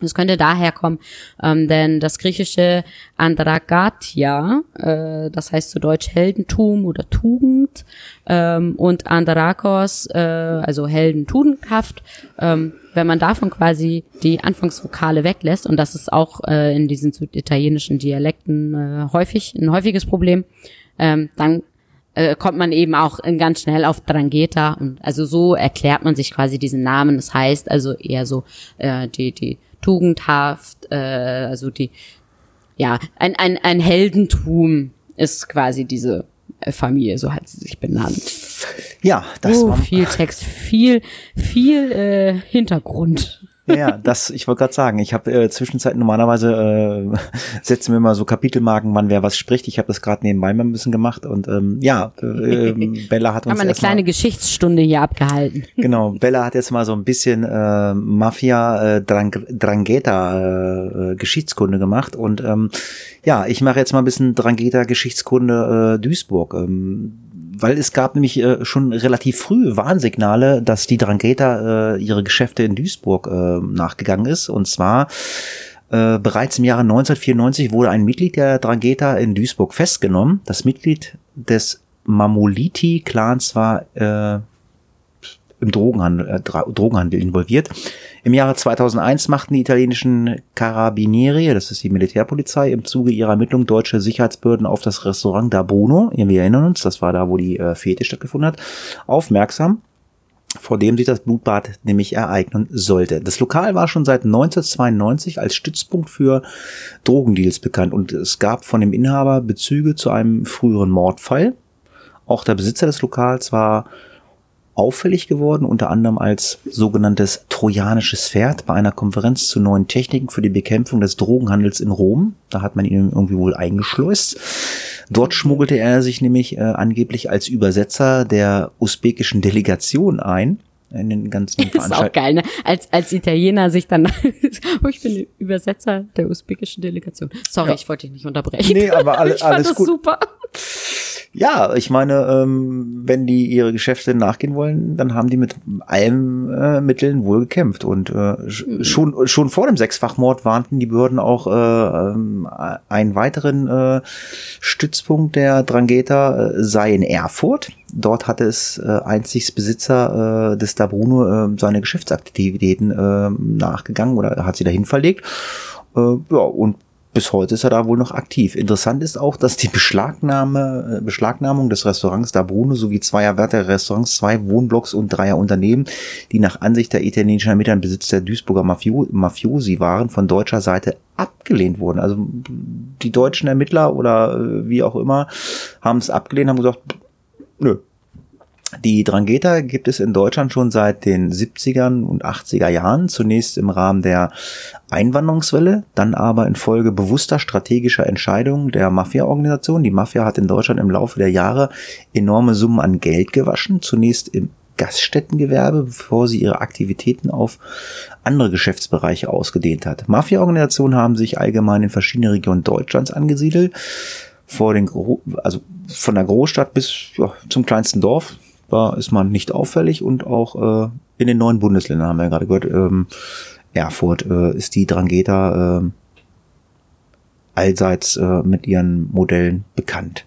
Es könnte daher kommen, ähm, denn das griechische Andragatia, äh, das heißt zu Deutsch Heldentum oder Tugend, ähm, und Andrakos, äh, also Helden tugendhaft, ähm, wenn man davon quasi die Anfangsvokale weglässt, und das ist auch äh, in diesen süditalienischen Dialekten äh, häufig ein häufiges Problem, ähm, dann äh, kommt man eben auch ganz schnell auf Drangheta und also so erklärt man sich quasi diesen Namen. Das heißt also eher so äh, die die tugendhaft, äh, also die, ja, ein, ein, ein Heldentum ist quasi diese äh, Familie, so hat sie sich benannt. Ja, das oh, war viel Text, viel, viel äh, Hintergrund. Ja, das, ich wollte gerade sagen, ich habe äh, zwischenzeit normalerweise äh, setzen wir immer so Kapitelmarken, wann wer was spricht. Ich habe das gerade nebenbei mal ein bisschen gemacht und ähm, ja, äh, Bella hat uns haben wir eine kleine mal, Geschichtsstunde hier abgehalten. Genau, Bella hat jetzt mal so ein bisschen äh, Mafia äh, Drang, Drangheta äh, Geschichtskunde gemacht und ähm, ja, ich mache jetzt mal ein bisschen Drangheta Geschichtskunde äh, Duisburg. Ähm, weil es gab nämlich äh, schon relativ früh Warnsignale, dass die Drangheta äh, ihre Geschäfte in Duisburg äh, nachgegangen ist. Und zwar äh, bereits im Jahre 1994 wurde ein Mitglied der Drangheta in Duisburg festgenommen. Das Mitglied des Mamoliti-Clans war äh, im Drogenhandel, äh, Drogenhandel involviert. Im Jahre 2001 machten die italienischen Carabinieri, das ist die Militärpolizei, im Zuge ihrer Ermittlung deutsche Sicherheitsbehörden auf das Restaurant da Bruno, wir erinnern uns, das war da, wo die äh, Fete stattgefunden hat, aufmerksam vor dem sich das Blutbad nämlich ereignen sollte. Das Lokal war schon seit 1992 als Stützpunkt für Drogendeals bekannt und es gab von dem Inhaber Bezüge zu einem früheren Mordfall. Auch der Besitzer des Lokals war auffällig geworden, unter anderem als sogenanntes trojanisches Pferd bei einer Konferenz zu neuen Techniken für die Bekämpfung des Drogenhandels in Rom. Da hat man ihn irgendwie wohl eingeschleust. Dort schmuggelte er sich nämlich äh, angeblich als Übersetzer der usbekischen Delegation ein in den ganzen Ist auch geil, ne? Als, als Italiener sich dann, oh, ich bin Übersetzer der usbekischen Delegation. Sorry, ja. ich wollte dich nicht unterbrechen. Nee, aber alle, ich fand alles das gut. super. Ja, ich meine, ähm, wenn die ihre Geschäfte nachgehen wollen, dann haben die mit allen äh, Mitteln wohl gekämpft. Und äh, mhm. schon, schon vor dem Sechsfachmord warnten die Behörden auch äh, ähm, einen weiteren äh, Stützpunkt der Drangheta äh, sei in Erfurt. Dort hatte es äh, einzigs Besitzer äh, des Da Bruno äh, seine Geschäftsaktivitäten äh, nachgegangen oder hat sie dahin verlegt. Äh, ja, und bis heute ist er da wohl noch aktiv. Interessant ist auch, dass die Beschlagnahme, äh, Beschlagnahmung des Restaurants Da Bruno sowie zweier weitere Restaurants, zwei Wohnblocks und dreier Unternehmen, die nach Ansicht der italienischen Ermittler im Besitz der Duisburger Mafio Mafiosi waren, von deutscher Seite abgelehnt wurden. Also die deutschen Ermittler oder äh, wie auch immer haben es abgelehnt, haben gesagt, nö, die Drangheta gibt es in Deutschland schon seit den 70ern und 80er Jahren, zunächst im Rahmen der Einwanderungswelle, dann aber infolge bewusster strategischer Entscheidungen der Mafia-Organisation. Die Mafia hat in Deutschland im Laufe der Jahre enorme Summen an Geld gewaschen, zunächst im Gaststättengewerbe, bevor sie ihre Aktivitäten auf andere Geschäftsbereiche ausgedehnt hat. Mafia-Organisationen haben sich allgemein in verschiedenen Regionen Deutschlands angesiedelt, vor den, also von der Großstadt bis ja, zum kleinsten Dorf, da ist man nicht auffällig und auch äh, in den neuen Bundesländern haben wir ja gerade gehört, ähm, Erfurt äh, ist die Drangheta äh, allseits äh, mit ihren Modellen bekannt.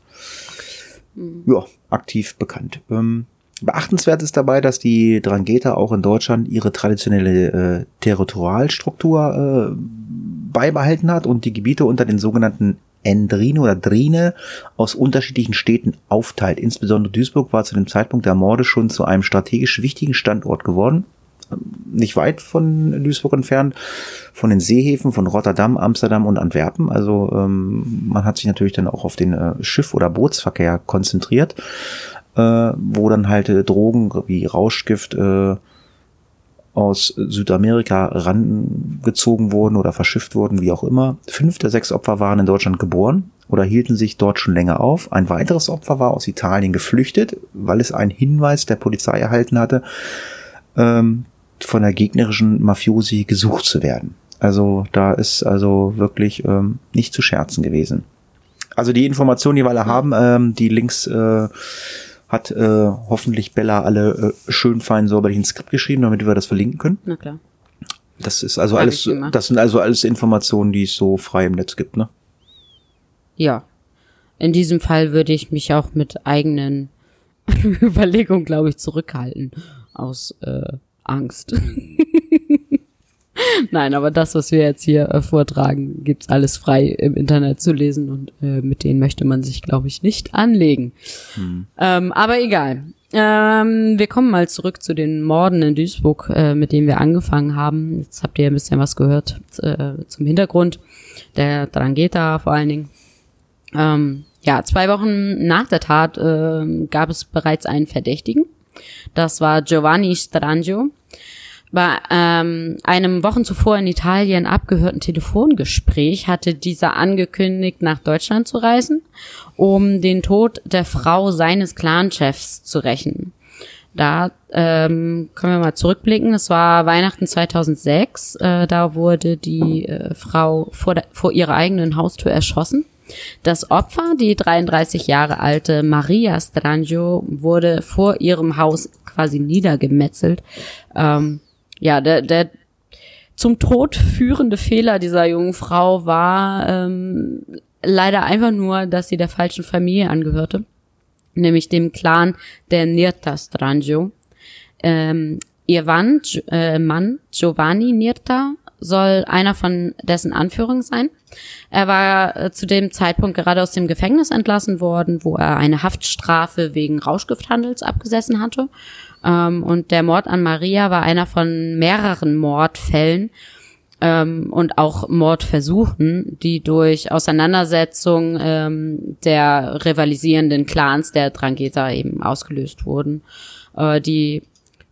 ja, aktiv bekannt. Ähm, beachtenswert ist dabei, dass die Drangheta auch in Deutschland ihre traditionelle äh, Territorialstruktur äh, beibehalten hat und die Gebiete unter den sogenannten Endrine oder Drine aus unterschiedlichen Städten aufteilt. Insbesondere Duisburg war zu dem Zeitpunkt der Morde schon zu einem strategisch wichtigen Standort geworden. Nicht weit von Duisburg entfernt, von den Seehäfen von Rotterdam, Amsterdam und Antwerpen. Also ähm, man hat sich natürlich dann auch auf den äh, Schiff- oder Bootsverkehr konzentriert, äh, wo dann halt äh, Drogen wie Rauschgift äh, aus Südamerika rangezogen wurden oder verschifft wurden, wie auch immer. Fünf der sechs Opfer waren in Deutschland geboren oder hielten sich dort schon länger auf. Ein weiteres Opfer war aus Italien geflüchtet, weil es einen Hinweis der Polizei erhalten hatte, ähm, von der gegnerischen Mafiosi gesucht zu werden. Also da ist also wirklich ähm, nicht zu scherzen gewesen. Also die Informationen, die wir alle haben, ähm, die Links äh, hat äh, hoffentlich Bella alle äh, schön fein säuberlich ins Skript geschrieben, damit wir das verlinken können. Na klar. Das ist also Hab alles, das sind also alles Informationen, die es so frei im Netz gibt, ne? Ja. In diesem Fall würde ich mich auch mit eigenen Überlegungen, glaube ich, zurückhalten. Aus äh, Angst. Nein, aber das, was wir jetzt hier äh, vortragen, gibt's alles frei im Internet zu lesen und äh, mit denen möchte man sich, glaube ich, nicht anlegen. Ähm, aber egal. Ähm, wir kommen mal zurück zu den Morden in Duisburg, äh, mit denen wir angefangen haben. Jetzt habt ihr ein bisschen was gehört äh, zum Hintergrund der Drangheta vor allen Dingen. Ähm, ja, zwei Wochen nach der Tat äh, gab es bereits einen Verdächtigen. Das war Giovanni Strangio. Bei ähm, einem Wochen zuvor in Italien abgehörten Telefongespräch hatte dieser angekündigt, nach Deutschland zu reisen, um den Tod der Frau seines Clanchefs zu rächen. Da ähm, können wir mal zurückblicken. Es war Weihnachten 2006. Äh, da wurde die äh, Frau vor, der, vor ihrer eigenen Haustür erschossen. Das Opfer, die 33 Jahre alte Maria Strangio, wurde vor ihrem Haus quasi niedergemetzelt. Ähm, ja, der, der zum Tod führende Fehler dieser jungen Frau war ähm, leider einfach nur, dass sie der falschen Familie angehörte, nämlich dem Clan der Nirta Strangio. Ähm, ihr Mann, äh, Mann Giovanni Nirta soll einer von dessen Anführungen sein. Er war äh, zu dem Zeitpunkt gerade aus dem Gefängnis entlassen worden, wo er eine Haftstrafe wegen Rauschgifthandels abgesessen hatte. Ähm, und der Mord an Maria war einer von mehreren Mordfällen ähm, und auch Mordversuchen, die durch Auseinandersetzung ähm, der rivalisierenden Clans der Drangheta eben ausgelöst wurden. Äh, die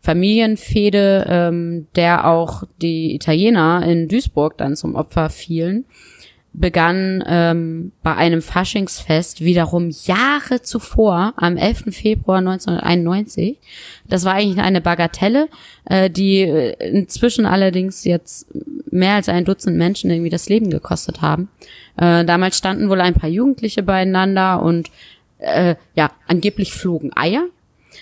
Familienfehde, ähm, der auch die Italiener in Duisburg dann zum Opfer fielen, begann ähm, bei einem Faschingsfest wiederum Jahre zuvor, am 11. Februar 1991. Das war eigentlich eine Bagatelle, äh, die äh, inzwischen allerdings jetzt mehr als ein Dutzend Menschen irgendwie das Leben gekostet haben. Äh, damals standen wohl ein paar Jugendliche beieinander und äh, ja, angeblich flogen Eier.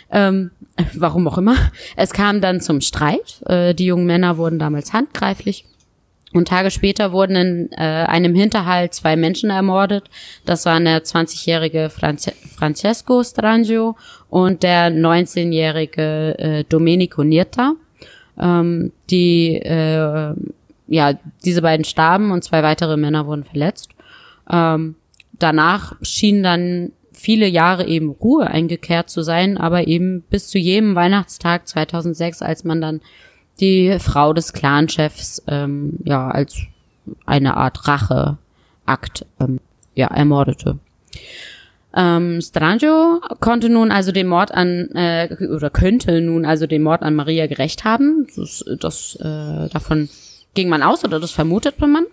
Ähm, warum auch immer. Es kam dann zum Streit. Äh, die jungen Männer wurden damals handgreiflich. Und Tage später wurden in äh, einem Hinterhalt zwei Menschen ermordet. Das waren der 20-jährige Franze Francesco Strangio und der 19-jährige äh, Domenico Nirta. Ähm, die, äh, ja, diese beiden starben und zwei weitere Männer wurden verletzt. Ähm, danach schien dann viele Jahre eben Ruhe eingekehrt zu sein, aber eben bis zu jedem Weihnachtstag 2006, als man dann die Frau des Clanchefs ähm, ja als eine Art Racheakt ähm, ja ermordete. Ähm, Strangio konnte nun also den Mord an äh, oder könnte nun also den Mord an Maria gerecht haben. Das, das äh, davon ging man aus oder das vermutete man.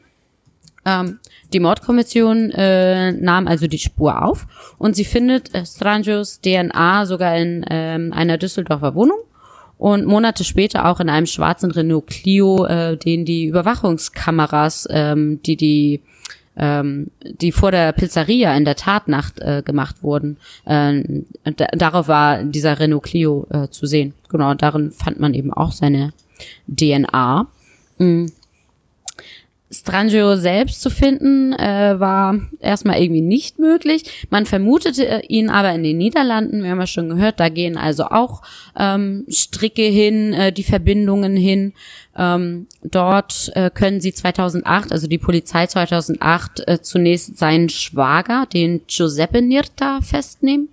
Ähm, die Mordkommission äh, nahm also die Spur auf und sie findet äh, Strangios DNA sogar in ähm, einer Düsseldorfer Wohnung und Monate später auch in einem schwarzen Renault Clio, äh, den die Überwachungskameras, ähm, die die ähm, die vor der Pizzeria in der Tatnacht äh, gemacht wurden, äh, da, darauf war dieser Renault Clio äh, zu sehen. Genau, darin fand man eben auch seine DNA. Mhm. Strangio selbst zu finden, äh, war erstmal irgendwie nicht möglich. Man vermutete ihn aber in den Niederlanden. Wir haben ja schon gehört, da gehen also auch ähm, Stricke hin, äh, die Verbindungen hin. Ähm, dort äh, können sie 2008, also die Polizei 2008, äh, zunächst seinen Schwager, den Giuseppe Nirta, festnehmen.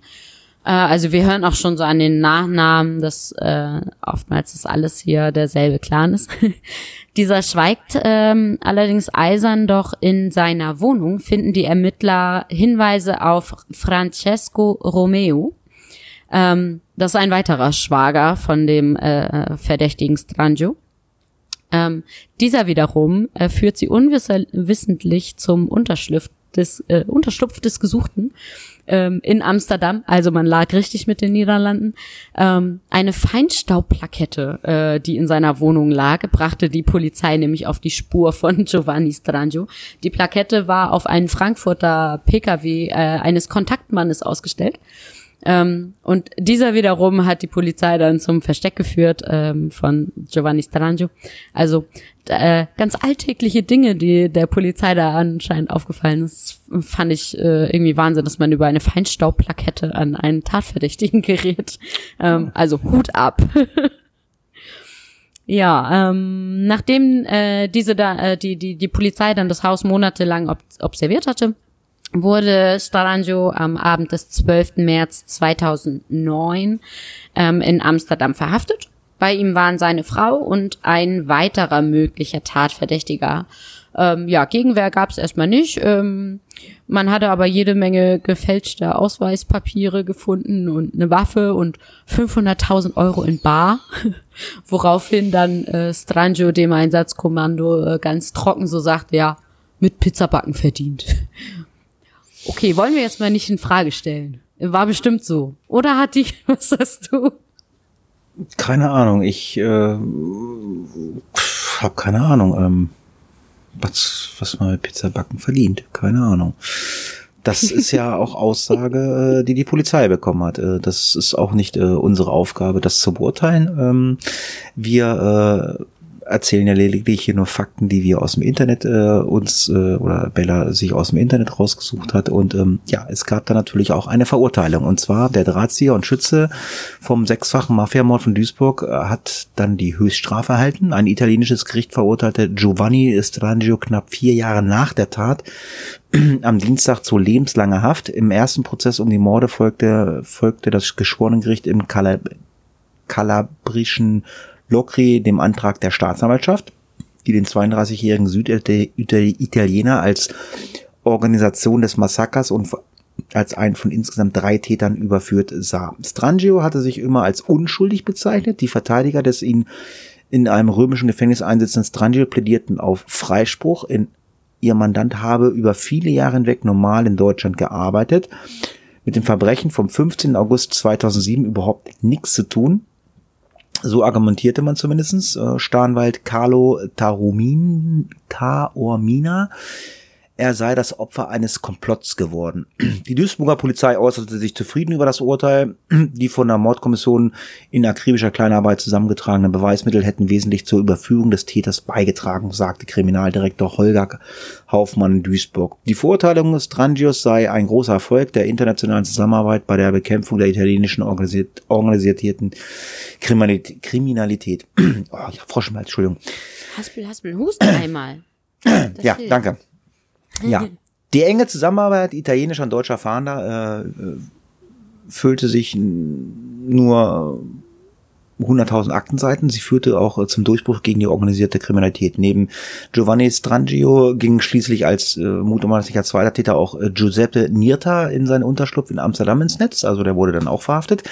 Äh, also wir hören auch schon so an den Nachnamen, dass äh, oftmals das alles hier derselbe Clan ist. Dieser schweigt ähm, allerdings eisern, doch in seiner Wohnung finden die Ermittler Hinweise auf Francesco Romeo. Ähm, das ist ein weiterer Schwager von dem äh, verdächtigen Strangio. Ähm, dieser wiederum äh, führt sie unwissentlich zum Unterschlupf des, äh, Unterschlupf des Gesuchten ähm, in Amsterdam, also man lag richtig mit den Niederlanden, ähm, eine Feinstaubplakette, äh, die in seiner Wohnung lag, brachte die Polizei nämlich auf die Spur von Giovanni Strangio. Die Plakette war auf einen Frankfurter Pkw äh, eines Kontaktmannes ausgestellt. Ähm, und dieser wiederum hat die Polizei dann zum Versteck geführt ähm, von Giovanni Strangio. Also äh, ganz alltägliche Dinge, die der Polizei da anscheinend aufgefallen ist, fand ich äh, irgendwie Wahnsinn, dass man über eine Feinstaubplakette an einen Tatverdächtigen gerät. Ähm, also Hut ab. Ja, ähm, nachdem äh, diese da, äh, die, die, die Polizei dann das Haus monatelang ob observiert hatte, wurde Starangio am Abend des 12. März 2009 ähm, in Amsterdam verhaftet. Bei ihm waren seine Frau und ein weiterer möglicher Tatverdächtiger. Ähm, ja, Gegenwehr gab es erstmal nicht. Ähm, man hatte aber jede Menge gefälschte Ausweispapiere gefunden und eine Waffe und 500.000 Euro in Bar, woraufhin dann äh, Strangio dem Einsatzkommando äh, ganz trocken so sagt, ja, mit Pizzabacken verdient. Okay, wollen wir jetzt mal nicht in Frage stellen. War bestimmt so. Oder hat die, was hast du? Keine Ahnung, ich äh, habe keine Ahnung, ähm, was, was man mit Pizza backen verdient. Keine Ahnung. Das ist ja auch Aussage, äh, die die Polizei bekommen hat. Äh, das ist auch nicht äh, unsere Aufgabe, das zu beurteilen. Ähm, wir äh, erzählen ja lediglich hier nur Fakten, die wir aus dem Internet äh, uns äh, oder Bella sich aus dem Internet rausgesucht hat. Und ähm, ja, es gab da natürlich auch eine Verurteilung. Und zwar der Drahtzieher und Schütze vom sechsfachen Mafiamord von Duisburg äh, hat dann die Höchststrafe erhalten. Ein italienisches Gericht verurteilte Giovanni Strangio knapp vier Jahre nach der Tat am Dienstag zu lebenslanger Haft. Im ersten Prozess um die Morde folgte, folgte das Geschworenengericht im Kalab kalabrischen Locri dem Antrag der Staatsanwaltschaft, die den 32-jährigen Süditaliener als Organisation des Massakers und als einen von insgesamt drei Tätern überführt sah. Strangio hatte sich immer als unschuldig bezeichnet. Die Verteidiger des ihn in einem römischen Gefängnis einsetzenden Strangio plädierten auf Freispruch. In, ihr Mandant habe über viele Jahre hinweg normal in Deutschland gearbeitet, mit dem Verbrechen vom 15. August 2007 überhaupt nichts zu tun so argumentierte man zumindestens. Äh, Stahnwald Carlo Tarumin, Taormina er sei das Opfer eines Komplotts geworden. Die Duisburger Polizei äußerte sich zufrieden über das Urteil. Die von der Mordkommission in akribischer Kleinarbeit zusammengetragenen Beweismittel hätten wesentlich zur Überführung des Täters beigetragen, sagte Kriminaldirektor Holger Haufmann in Duisburg. Die Verurteilung Strangios sei ein großer Erfolg der internationalen Zusammenarbeit bei der Bekämpfung der italienischen organisiert, organisierten Kriminalität. oh, ich hab Froschmalz, Entschuldigung. Haspel, Haspel, husten einmal. Das ja, hilft. danke. Ja. Die enge Zusammenarbeit italienischer und deutscher Fahnder äh, äh füllte sich nur 100.000 Aktenseiten. Sie führte auch äh, zum Durchbruch gegen die organisierte Kriminalität. Neben Giovanni Strangio ging schließlich als äh, mutmaßlicher zweiter Täter auch äh, Giuseppe Nirta in seinen Unterschlupf in Amsterdam ins Netz. Also der wurde dann auch verhaftet.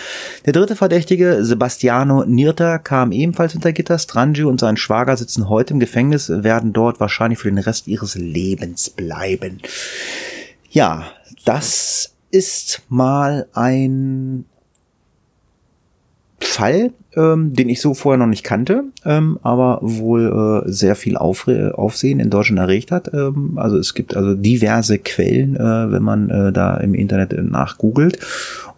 Der dritte Verdächtige, Sebastiano Nirta, kam ebenfalls hinter Gitter. Strangio und sein Schwager sitzen heute im Gefängnis, werden dort wahrscheinlich für den Rest ihres Lebens bleiben. Ja, das ist mal ein Fall, ähm, den ich so vorher noch nicht kannte, ähm, aber wohl äh, sehr viel Aufre Aufsehen in Deutschland erregt hat. Ähm, also es gibt also diverse Quellen, äh, wenn man äh, da im Internet äh, nachgoogelt.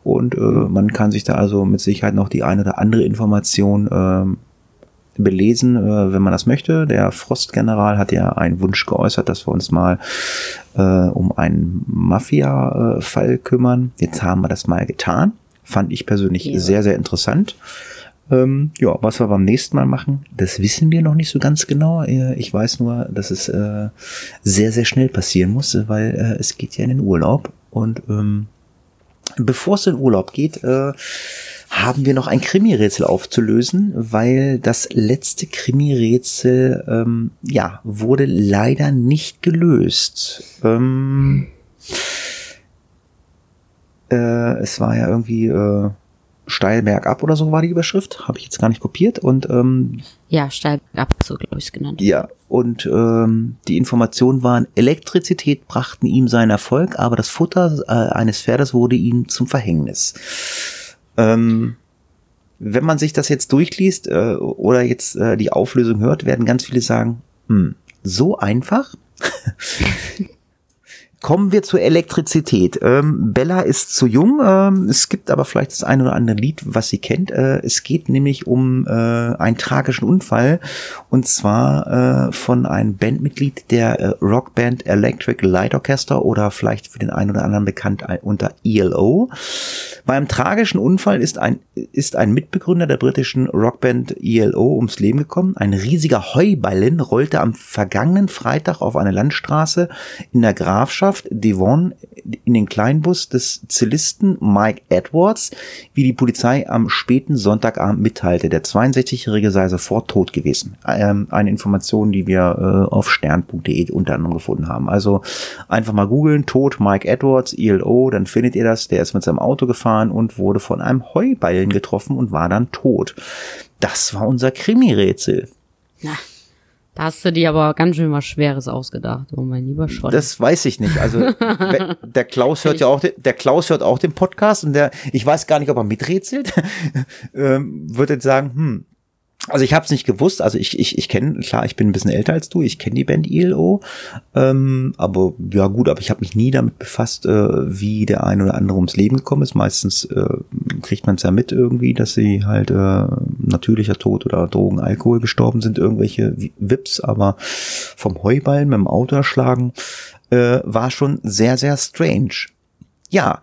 Und äh, man kann sich da also mit Sicherheit noch die eine oder andere Information äh, belesen, äh, wenn man das möchte. Der Frostgeneral hat ja einen Wunsch geäußert, dass wir uns mal äh, um einen Mafia-Fall kümmern. Jetzt haben wir das mal getan. Fand ich persönlich Ja. sehr, sehr interessant. Ähm, ja, was wir beim nächsten Mal machen, das wissen wir noch nicht so ganz genau. Äh, Ich weiß nur, dass es äh, sehr, sehr schnell passieren muss, äh, weil äh, es geht ja in den Urlaub. Und ähm, bevor es in Urlaub geht, äh, haben wir noch ein Krimi-Rätsel aufzulösen, weil das letzte Krimi-Rätsel, ähm, ja, wurde leider nicht gelöst. Ähm, äh, es war ja irgendwie äh, steil bergab oder so war die Überschrift, habe ich jetzt gar nicht kopiert und ähm, Ja, steil ab, so glaube ich es genannt. ja, und ähm, die Informationen waren, Elektrizität brachten ihm seinen Erfolg, aber das Futter äh, eines Pferdes wurde ihm zum Verhängnis. Ähm, wenn man sich das jetzt durchliest äh, oder jetzt äh, die Auflösung hört, werden ganz viele sagen, hm, so einfach? Kommen wir zur Elektrizität. Ähm, Bella ist zu jung. Ähm, es gibt aber vielleicht das eine oder andere Lied, was sie kennt. Äh, es geht nämlich um äh, einen tragischen Unfall und zwar äh, von einem Bandmitglied der äh, Rockband Electric Light Orchestra oder vielleicht für den einen oder anderen bekannt ein- unter ELO. Beim tragischen Unfall ist ein, ist ein Mitbegründer der britischen Rockband ELO ums Leben gekommen. Ein riesiger Heuballen rollte am vergangenen Freitag auf eine Landstraße in der Grafschaft Devon in den Kleinbus des Zellisten Mike Edwards, wie die Polizei am späten Sonntagabend mitteilte. Der 62-Jährige sei sofort tot gewesen. Ähm, eine Information, die wir äh, auf stern.de unter anderem gefunden haben. Also einfach mal googeln, Tod Mike Edwards, ELO, dann findet ihr das. Der ist mit seinem Auto gefahren und wurde von einem Heuballen getroffen und war dann tot. Das war unser Krimi-Rätsel. Na, da hast du dir aber ganz schön was Schweres ausgedacht, oh mein lieber Schrott. Das weiß ich nicht. Also der Klaus hört ja auch, den- der Klaus hört auch den Podcast und der, ich weiß gar nicht, ob er miträtselt, ähm, würde jetzt sagen, hm. Also ich habe es nicht gewusst. Also ich ich ich kenne klar, ich bin ein bisschen älter als du. Ich kenne die Band ELO, ähm, aber ja gut, aber ich habe mich nie damit befasst, äh, wie der ein oder andere ums Leben gekommen ist. Meistens äh, kriegt man es ja mit irgendwie, dass sie halt äh, natürlicher Tod oder Drogen, Alkohol gestorben sind, irgendwelche Vips, aber vom Heuballen mit dem Auto erschlagen äh, war schon sehr, sehr strange. Ja.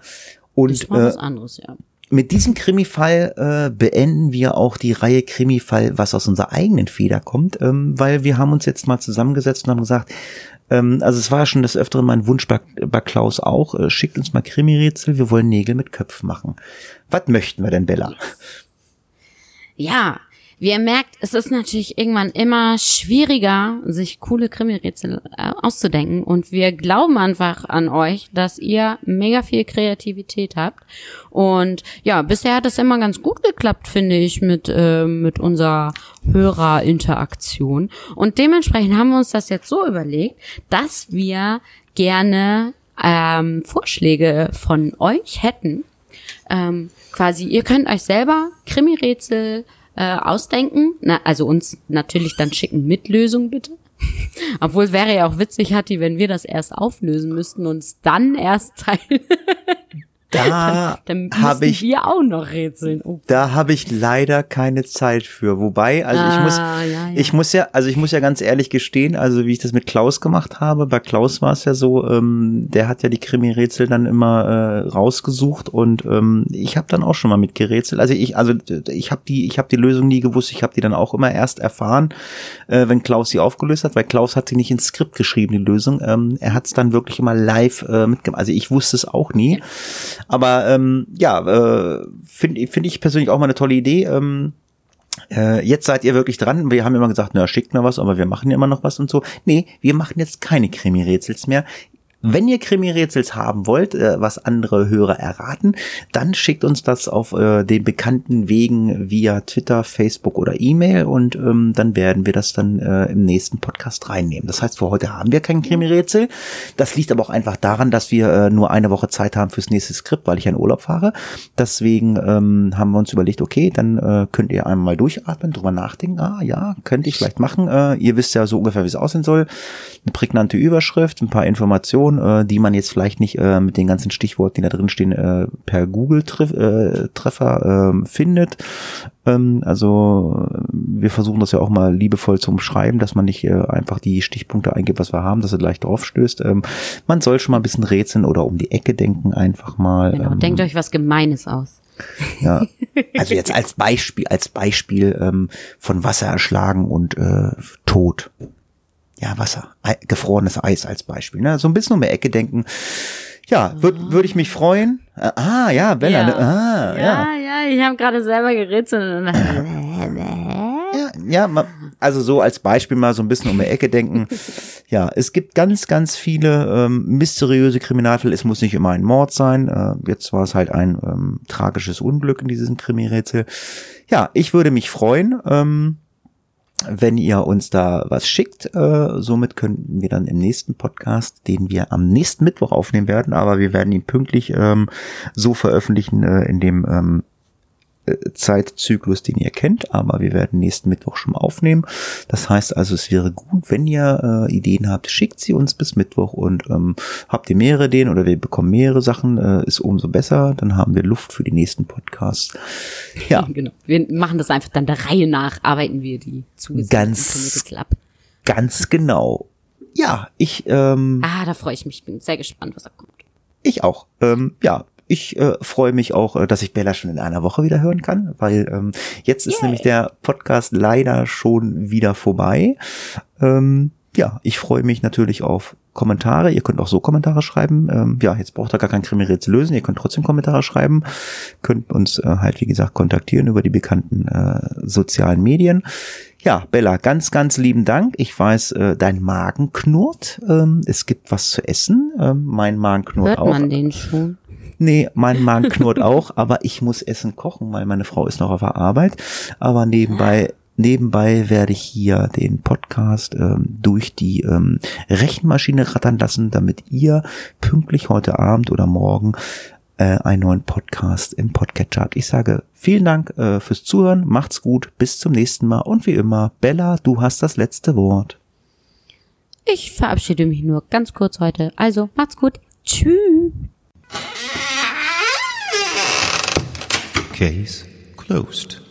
Und ist mal äh, was anderes, ja. Mit diesem Krimi-Fall äh, beenden wir auch die Reihe Krimi-Fall, was aus unserer eigenen Feder kommt, ähm, weil wir haben uns jetzt mal zusammengesetzt und haben gesagt, ähm, also es war schon des Öfteren mein Wunsch bei, bei Klaus auch, äh, schickt uns mal Krimi-Rätsel, wir wollen Nägel mit Köpfen machen. Was möchten wir denn, Bella? Ja, wie ihr merkt, es ist natürlich irgendwann immer schwieriger, sich coole Krimi-Rätsel äh, auszudenken. Und wir glauben einfach an euch, dass ihr mega viel Kreativität habt. Und ja, bisher hat es immer ganz gut geklappt, finde ich, mit, äh, mit unserer Hörerinteraktion. Und dementsprechend haben wir uns das jetzt so überlegt, dass wir gerne ähm, Vorschläge von euch hätten, ähm, quasi, ihr könnt euch selber Krimi-Rätsel äh, ausdenken, na, also uns natürlich dann schicken mit Lösung bitte. Obwohl wäre ja auch witzig, Hatti, wenn wir das erst auflösen müssten und es dann erst teilen. Da Dann habe müssten ich wir auch noch rätseln. Oh, Da habe ich leider keine Zeit für. Wobei, also ich muss, Ah, ja, ja. ich muss ja, also ich muss ja ganz ehrlich gestehen, also wie ich das mit Klaus gemacht habe, bei Klaus war es ja so, ähm, der hat ja die Krimi-Rätsel dann immer äh, rausgesucht und ähm, ich habe dann auch schon mal mitgerätselt. Also ich, also ich habe die, ich habe die Lösung nie gewusst. Ich habe die dann auch immer erst erfahren, äh, wenn Klaus sie aufgelöst hat, weil Klaus hat sie nicht ins Skript geschrieben, die Lösung. Ähm, er hat es dann wirklich immer live äh, mitgemacht. Also ich wusste es auch nie. Aber ähm, ja, äh, finde find ich persönlich auch mal eine tolle Idee. Ähm, äh, jetzt seid ihr wirklich dran. Wir haben immer gesagt, na, schickt mir was, aber wir machen ja immer noch was und so. Nee, wir machen jetzt keine Krimi-Rätsels mehr. Wenn ihr Krimi-Rätsels haben wollt, äh, was andere Hörer erraten, dann schickt uns das auf äh, den bekannten Wegen via Twitter, Facebook oder E-Mail und ähm, dann werden wir das dann äh, im nächsten Podcast reinnehmen. Das heißt, für heute haben wir kein Krimi-Rätsel. Das liegt aber auch einfach daran, dass wir nur eine Woche Zeit haben fürs nächste Skript, weil ich in Urlaub fahre. Deswegen ähm, haben wir uns überlegt, okay, dann könnt ihr einmal durchatmen, drüber nachdenken. Ah ja, könnte ich vielleicht machen. Ihr wisst ja so ungefähr, wie es aussehen soll. Eine prägnante Überschrift, ein paar Informationen Information, äh, die man jetzt vielleicht nicht äh, mit den ganzen Stichworten, die da drin stehen, äh, per Google-Treffer äh, findet. Ähm, also wir versuchen das ja auch mal liebevoll zu umschreiben, dass man nicht äh, einfach die Stichpunkte eingibt, was wir haben, dass er gleich drauf stößt. Ähm, man soll schon mal ein bisschen rätseln oder um die Ecke denken einfach mal. Genau, ähm, denkt euch was Gemeines aus. ja. Also jetzt als Beispiel, als Beispiel ähm, von Wasser erschlagen und äh, tot. Ja, Wasser, gefrorenes Eis als Beispiel. Ne? So ein bisschen um die Ecke denken. Ja, würde würd ich mich freuen. Äh, Ah, ja, Bella. Ja. Ne? Ah, ja. Ja, ja, ich habe gerade selber gerätselt. Und Ja, ja, also so als Beispiel mal so ein bisschen um die Ecke denken. Ja, es gibt ganz, ganz viele ähm, mysteriöse Kriminalfälle. Es muss nicht immer ein Mord sein. Äh, jetzt war es halt ein ähm, tragisches Unglück in diesem Krimirätsel. Ja, ich würde mich freuen, ähm, wenn ihr uns da was schickt. Äh, somit könnten wir dann im nächsten Podcast, den wir am nächsten Mittwoch aufnehmen werden, aber wir werden ihn pünktlich ähm, so veröffentlichen, äh, in dem ähm, Zeitzyklus, den ihr kennt, aber wir werden nächsten Mittwoch schon mal aufnehmen. Das heißt also, es wäre gut, wenn ihr äh, Ideen habt, schickt sie uns bis Mittwoch und ähm, habt ihr mehrere Ideen oder wir bekommen mehrere Sachen, äh, ist umso besser. Dann haben wir Luft für die nächsten Podcasts. Ja, genau. Wir machen das einfach dann der Reihe nach, arbeiten wir die Ganz- ab. ganz genau. Ja, ich ähm, Ah, da freue ich mich. Bin sehr gespannt, was da kommt. Ich auch. Ähm, ja, ich äh, freue mich auch, äh, dass ich Bella schon in einer Woche wieder hören kann, weil ähm, jetzt ist nämlich der Podcast leider schon wieder vorbei. Ähm, ja, ich freue mich natürlich auf Kommentare. Ihr könnt auch so Kommentare schreiben. Ähm, ja, jetzt braucht ihr gar kein Krimirätsel lösen. Ihr könnt trotzdem Kommentare schreiben. Könnt uns äh, halt, wie gesagt, kontaktieren über die bekannten äh, sozialen Medien. Ja, Bella, ganz, ganz lieben Dank. Ich weiß, äh, dein Magen knurrt. Ähm, es gibt was zu essen. Ähm, mein Magen knurrt Hört auch. man den schon? Nee, mein Magen knurrt auch, aber ich muss Essen kochen, weil meine Frau ist noch auf der Arbeit. Aber nebenbei, nebenbei werde ich hier den Podcast ähm, durch die ähm, Rechenmaschine rattern lassen, damit ihr pünktlich heute Abend oder morgen äh, einen neuen Podcast im Podcatcher habt. Ich sage vielen Dank äh, fürs Zuhören, macht's gut, bis zum nächsten Mal und wie immer, Bella, du hast das letzte Wort. Ich verabschiede mich nur ganz kurz heute. Also, macht's gut. Tschüss. Case closed.